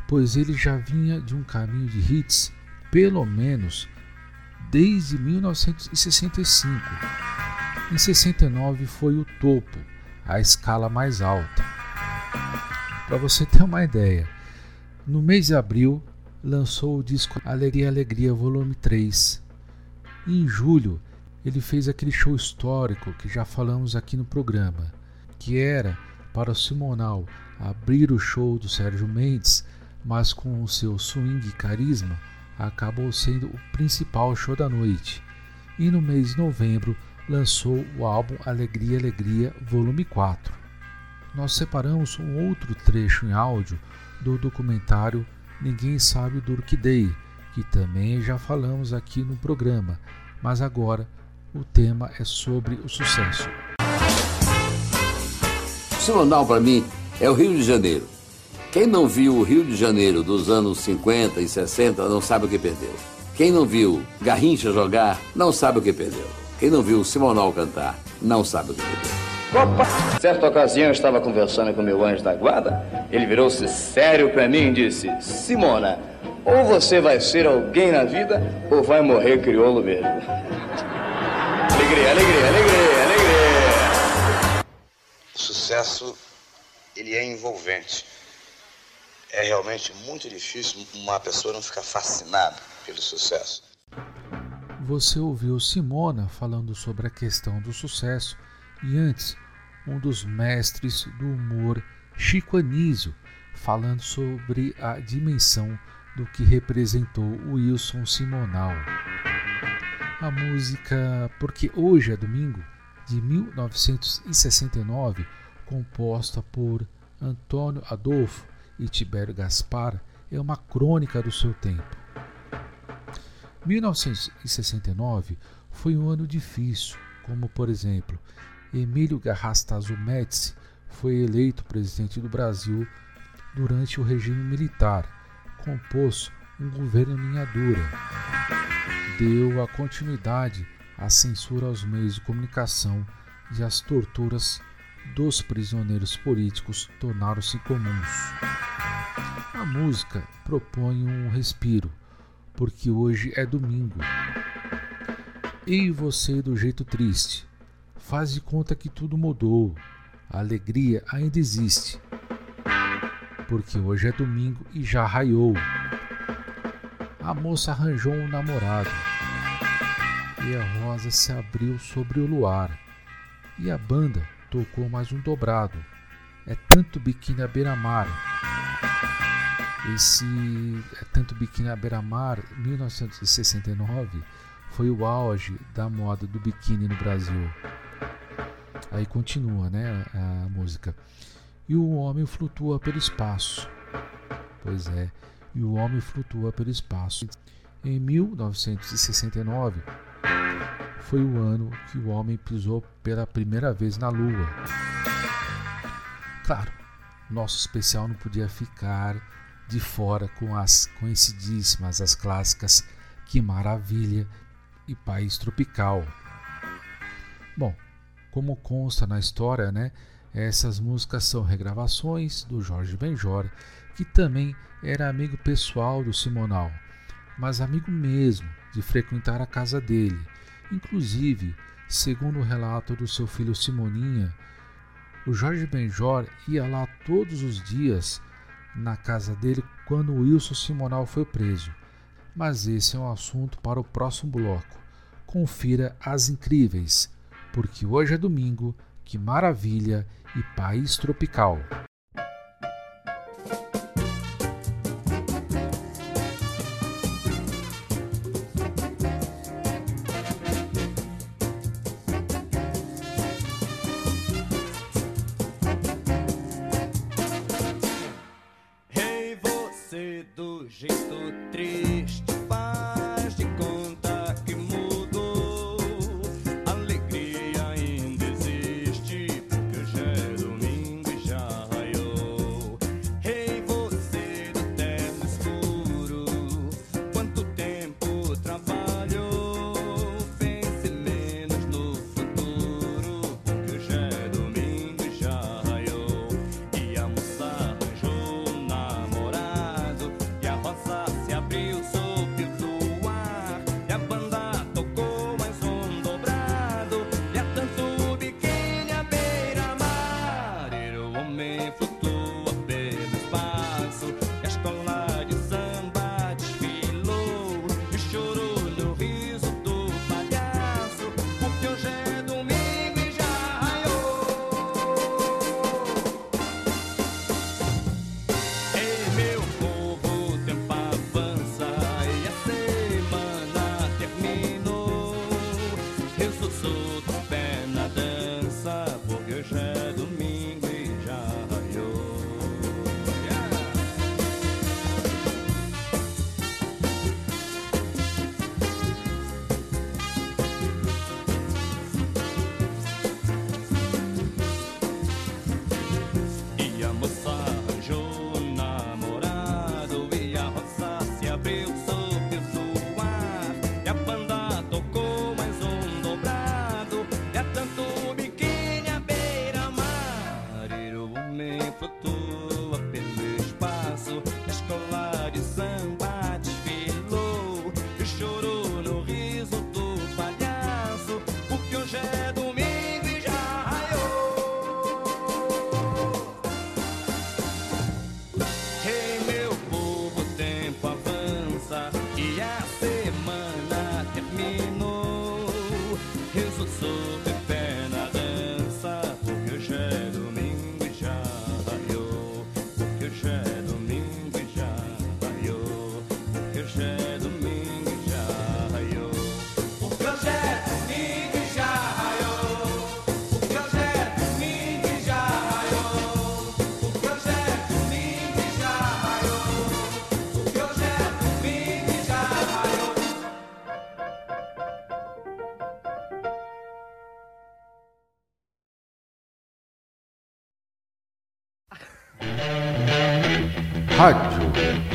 pois ele já vinha de um caminho de hits, pelo menos desde 1965. Em 69 foi o topo, a escala mais alta. Para você ter uma ideia, no mês de abril lançou o disco Alegria Alegria Volume 3. E em julho ele fez aquele show histórico que já falamos aqui no programa, que era para o Simonal abrir o show do Sérgio Mendes, mas com o seu swing e carisma acabou sendo o principal show da noite. E no mês de novembro lançou o álbum Alegria Alegria Volume 4. Nós separamos um outro trecho em áudio do documentário Ninguém Sabe o Durk Day, que também já falamos aqui no programa, mas agora o tema é sobre o sucesso. Simonal, para mim, é o Rio de Janeiro. Quem não viu o Rio de Janeiro dos anos 50 e 60 não sabe o que perdeu. Quem não viu Garrincha jogar não sabe o que perdeu. Quem não viu Simonal cantar não sabe o que perdeu. Certa ocasião eu estava conversando com meu anjo da guarda, ele virou-se sério para mim e disse: Simona, ou você vai ser alguém na vida ou vai morrer crioulo mesmo. alegria, alegria, alegria, alegria. O sucesso, ele é envolvente. É realmente muito difícil uma pessoa não ficar fascinada pelo sucesso. Você ouviu Simona falando sobre a questão do sucesso e antes um dos mestres do humor, Chico Anísio, falando sobre a dimensão do que representou o Wilson Simonal. A música Porque Hoje é Domingo, de 1969, composta por Antônio Adolfo e Tibério Gaspar, é uma crônica do seu tempo. 1969 foi um ano difícil, como por exemplo, Emílio Garrastazu Médici foi eleito presidente do Brasil durante o regime militar, compôs um governo linha dura, deu a continuidade à censura aos meios de comunicação e as torturas dos prisioneiros políticos tornaram-se comuns. A música propõe um respiro, porque hoje é domingo. E você do jeito triste, faz de conta que tudo mudou. A alegria ainda existe. Porque hoje é domingo e já raiou. A moça arranjou um namorado. E a rosa se abriu sobre o luar. E a banda tocou mais um dobrado. É tanto biquíni à beira-mar. Esse é tanto biquíni à beira-mar, 1969, foi o auge da moda do biquíni no Brasil. Aí continua, né, a música. E o homem flutua pelo espaço. Pois é, e o homem flutua pelo espaço. Em 1969 foi o ano que o homem pisou pela primeira vez na Lua. Claro, nosso especial não podia ficar de fora com as conhecidíssimas, as clássicas Que Maravilha e País Tropical. Bom, como consta na história, né, essas músicas são regravações do Jorge Benjor, que também era amigo pessoal do Simonal, mas amigo mesmo de frequentar a casa dele. Inclusive, segundo o relato do seu filho Simoninha, o Jorge Benjor ia lá todos os dias na casa dele quando Wilson Simonal foi preso. Mas esse é um assunto para o próximo bloco. Confira as incríveis, porque hoje é domingo, que maravilha e país tropical.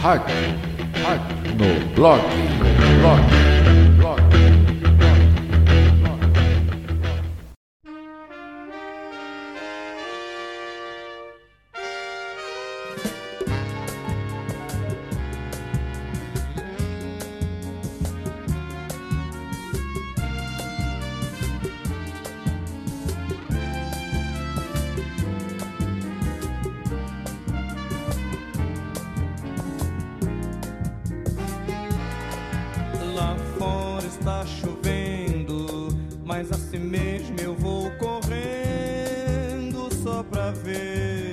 Rádio, rádio, no blog, no blog. Só pra ver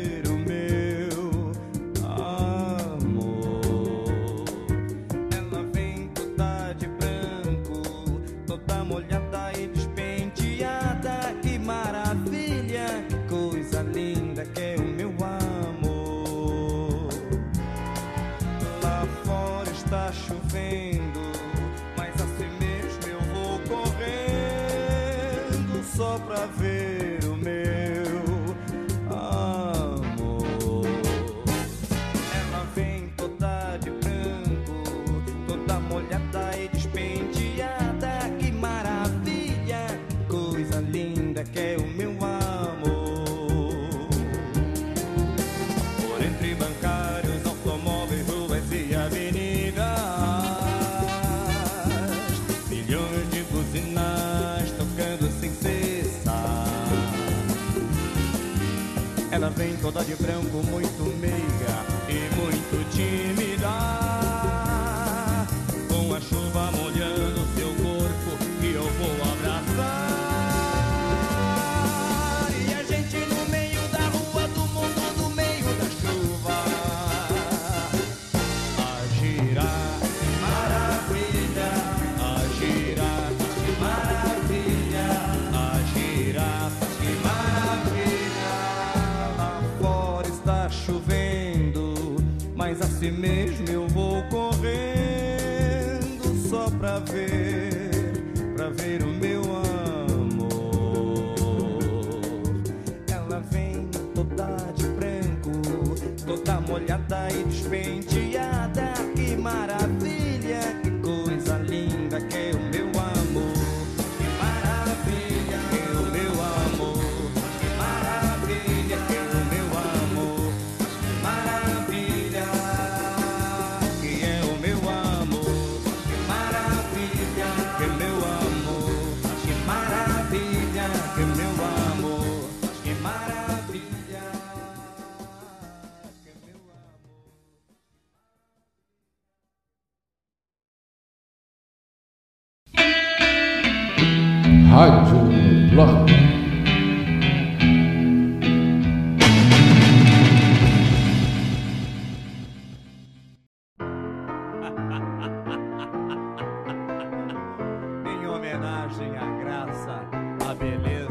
de branco, muito meiga e muito tímida. Mesmo eu vou correndo só pra ver, pra ver o meu amor. Ela vem toda de branco, toda molhada e despenteada. a graça, a beleza.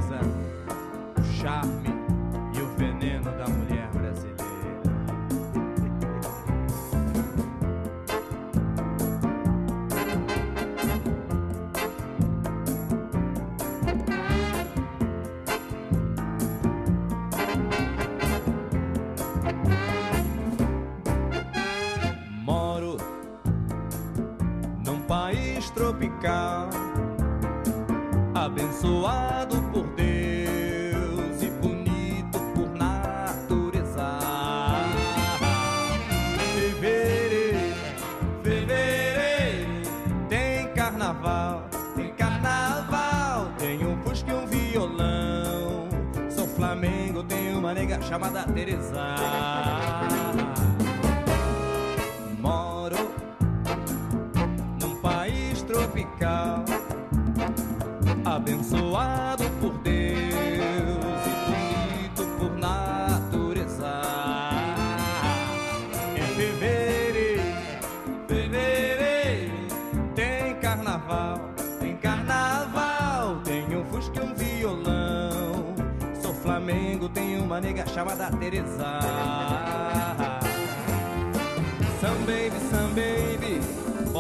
desire.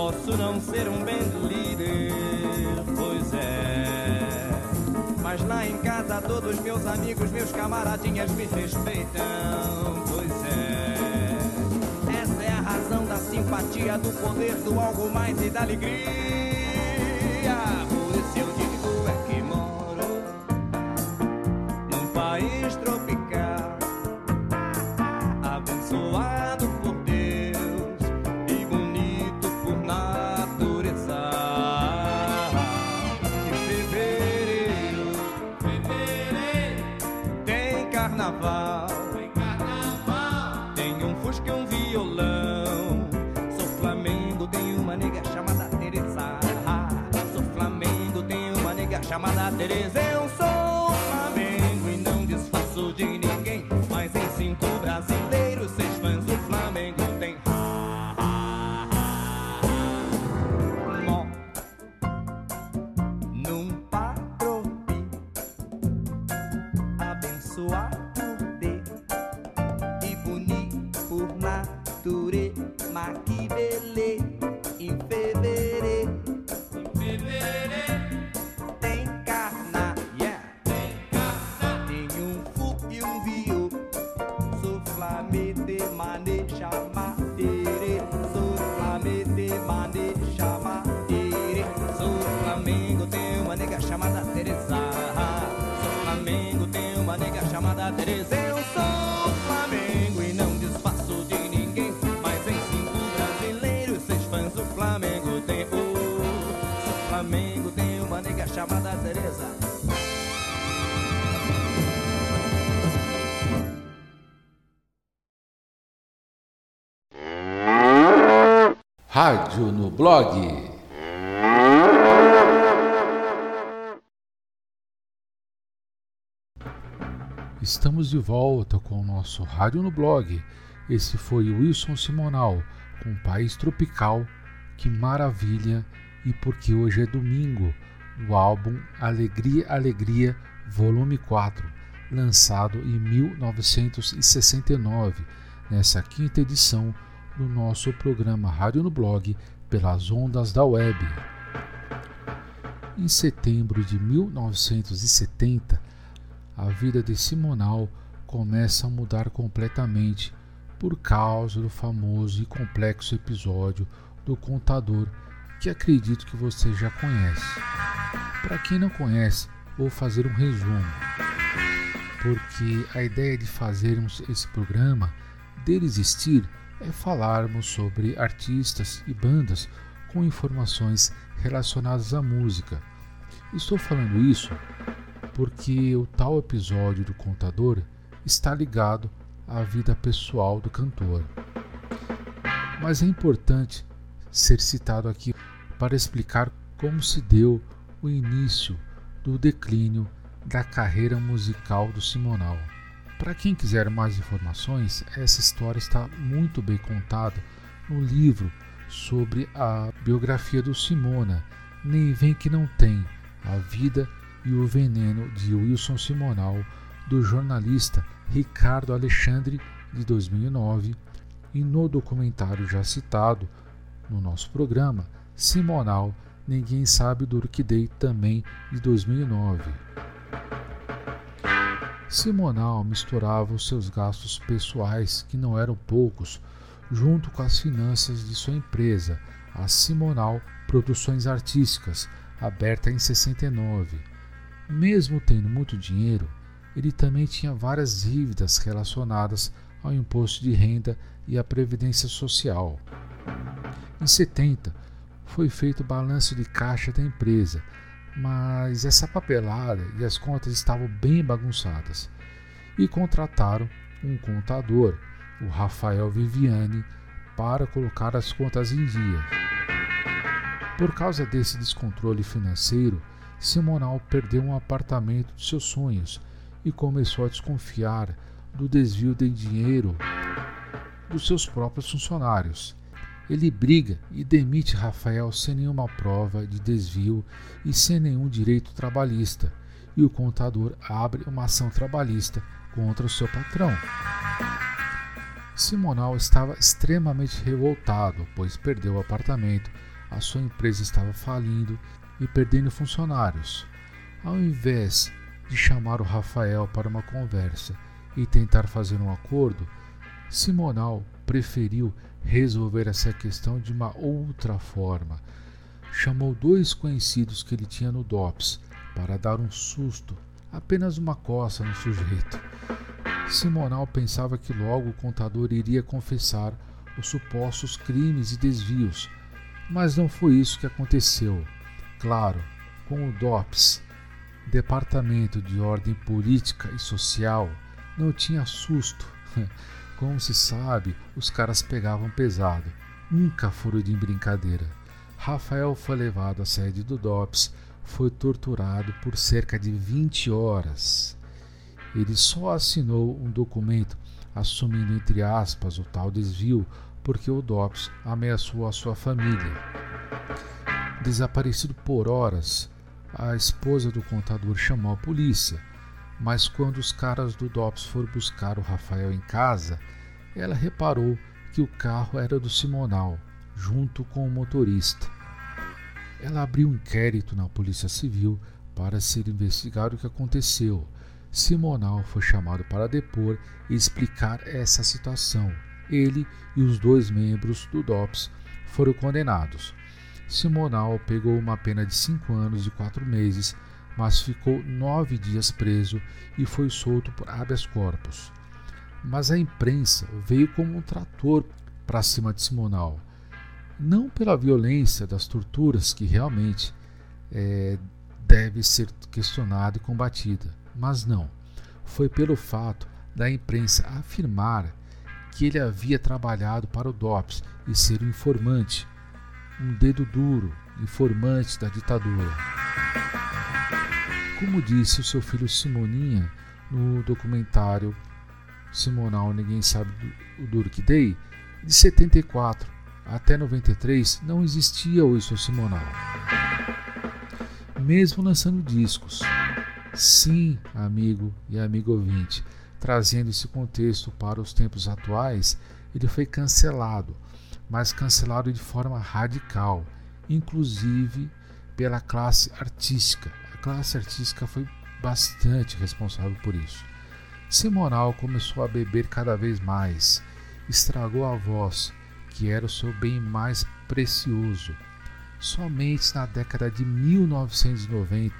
Posso não ser um bem líder, pois é. Mas lá em casa todos meus amigos, meus camaradinhas me respeitam, pois é. Essa é a razão da simpatia, do poder, do algo mais e da alegria. chamada Teresa. Rádio no blog. Estamos de volta com o nosso Rádio no Blog. Esse foi Wilson Simonal com País Tropical. Que maravilha! E porque hoje é domingo, do álbum Alegria, Alegria, volume 4, lançado em 1969, nessa quinta edição do nosso programa Rádio no Blog pelas ondas da web. Em setembro de 1970, a vida de Simonal começa a mudar completamente por causa do famoso e complexo episódio do contador que acredito que você já conhece. Para quem não conhece, vou fazer um resumo, porque a ideia de fazermos esse programa, dele existir, é falarmos sobre artistas e bandas com informações relacionadas à música. Estou falando isso porque o tal episódio do contador está ligado à vida pessoal do cantor. Mas é importante ser citado aqui para explicar como se deu o início do declínio da carreira musical do Simonal. Para quem quiser mais informações, essa história está muito bem contada no livro sobre a biografia do Simona, Nem Vem Que Não Tem, a vida e o veneno de Wilson Simonal, do jornalista Ricardo Alexandre, de 2009, e no documentário já citado no nosso programa, Simonal, Ninguém Sabe do Orquidei, também de 2009. Simonal misturava os seus gastos pessoais, que não eram poucos, junto com as finanças de sua empresa, a Simonal Produções Artísticas, aberta em 69. Mesmo tendo muito dinheiro, ele também tinha várias dívidas relacionadas ao imposto de renda e à previdência social. Em 70, foi feito o balanço de caixa da empresa, mas essa papelada e as contas estavam bem bagunçadas e contrataram um contador, o Rafael Viviani, para colocar as contas em dia. Por causa desse descontrole financeiro, Simonal perdeu um apartamento de seus sonhos e começou a desconfiar do desvio de dinheiro dos seus próprios funcionários. Ele briga e demite Rafael sem nenhuma prova de desvio e sem nenhum direito trabalhista, e o contador abre uma ação trabalhista contra o seu patrão. Simonal estava extremamente revoltado, pois perdeu o apartamento, a sua empresa estava falindo e perdendo funcionários. Ao invés de chamar o Rafael para uma conversa e tentar fazer um acordo, Simonal preferiu resolver essa questão de uma outra forma. Chamou dois conhecidos que ele tinha no DOPS para dar um susto, apenas uma coça no sujeito. Simonal pensava que logo o contador iria confessar os supostos crimes e desvios, mas não foi isso que aconteceu. Claro, com o DOPS, Departamento de Ordem Política e Social, não tinha susto. Como se sabe, os caras pegavam pesado. Nunca foram de brincadeira. Rafael foi levado à sede do DOPS, foi torturado por cerca de 20 horas. Ele só assinou um documento assumindo, entre aspas, o tal desvio porque o DOPS ameaçou a sua família. Desaparecido por horas, a esposa do contador chamou a polícia mas quando os caras do DOPS foram buscar o Rafael em casa, ela reparou que o carro era do Simonal, junto com o motorista. Ela abriu um inquérito na Polícia Civil para ser investigado o que aconteceu. Simonal foi chamado para depor e explicar essa situação. Ele e os dois membros do DOPS foram condenados. Simonal pegou uma pena de cinco anos e quatro meses mas ficou nove dias preso e foi solto por habeas corpus. Mas a imprensa veio como um trator para cima de Simonal, não pela violência das torturas que realmente é, deve ser questionada e combatida, mas não, foi pelo fato da imprensa afirmar que ele havia trabalhado para o DOPS e ser um informante, um dedo duro, informante da ditadura. Como disse o seu filho Simoninha no documentário Simonal Ninguém Sabe o que Dei, de 74 até 93 não existia o Wilson Simonal. Mesmo lançando discos. Sim, amigo e amigo ouvinte, trazendo esse contexto para os tempos atuais, ele foi cancelado, mas cancelado de forma radical, inclusive pela classe artística. Classe artística foi bastante responsável por isso. Simonal começou a beber cada vez mais, estragou a voz, que era o seu bem mais precioso. Somente na década de 1990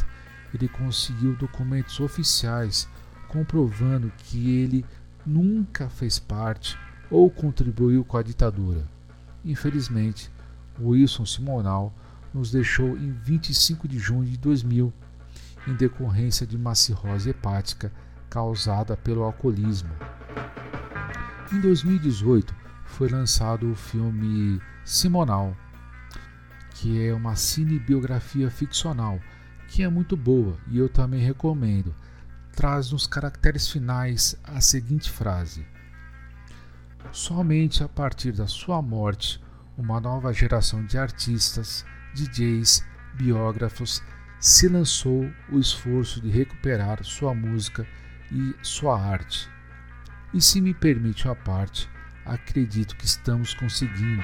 ele conseguiu documentos oficiais comprovando que ele nunca fez parte ou contribuiu com a ditadura. Infelizmente, Wilson Simonal nos deixou em 25 de junho de 2000, em decorrência de uma cirrose hepática causada pelo alcoolismo. Em 2018, foi lançado o filme Simonal, que é uma cinebiografia ficcional, que é muito boa e eu também recomendo traz nos caracteres finais a seguinte frase: Somente a partir da sua morte, uma nova geração de artistas, DJs, biógrafos se lançou o esforço de recuperar sua música e sua arte. E se me permite uma parte, acredito que estamos conseguindo.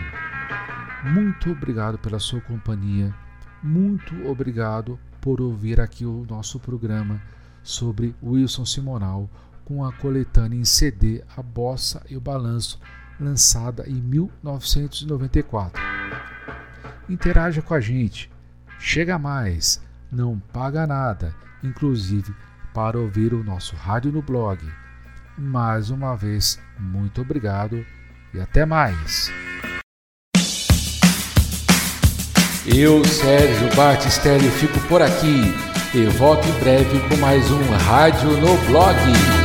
Muito obrigado pela sua companhia, muito obrigado por ouvir aqui o nosso programa sobre Wilson Simonal com a coletânea em CD A Bossa e o Balanço, lançada em 1994. Interaja com a gente, chega mais, não paga nada, inclusive para ouvir o nosso rádio no blog. Mais uma vez, muito obrigado e até mais. Eu, Sérgio Batistelli, fico por aqui. Eu volto em breve com mais um Rádio no Blog.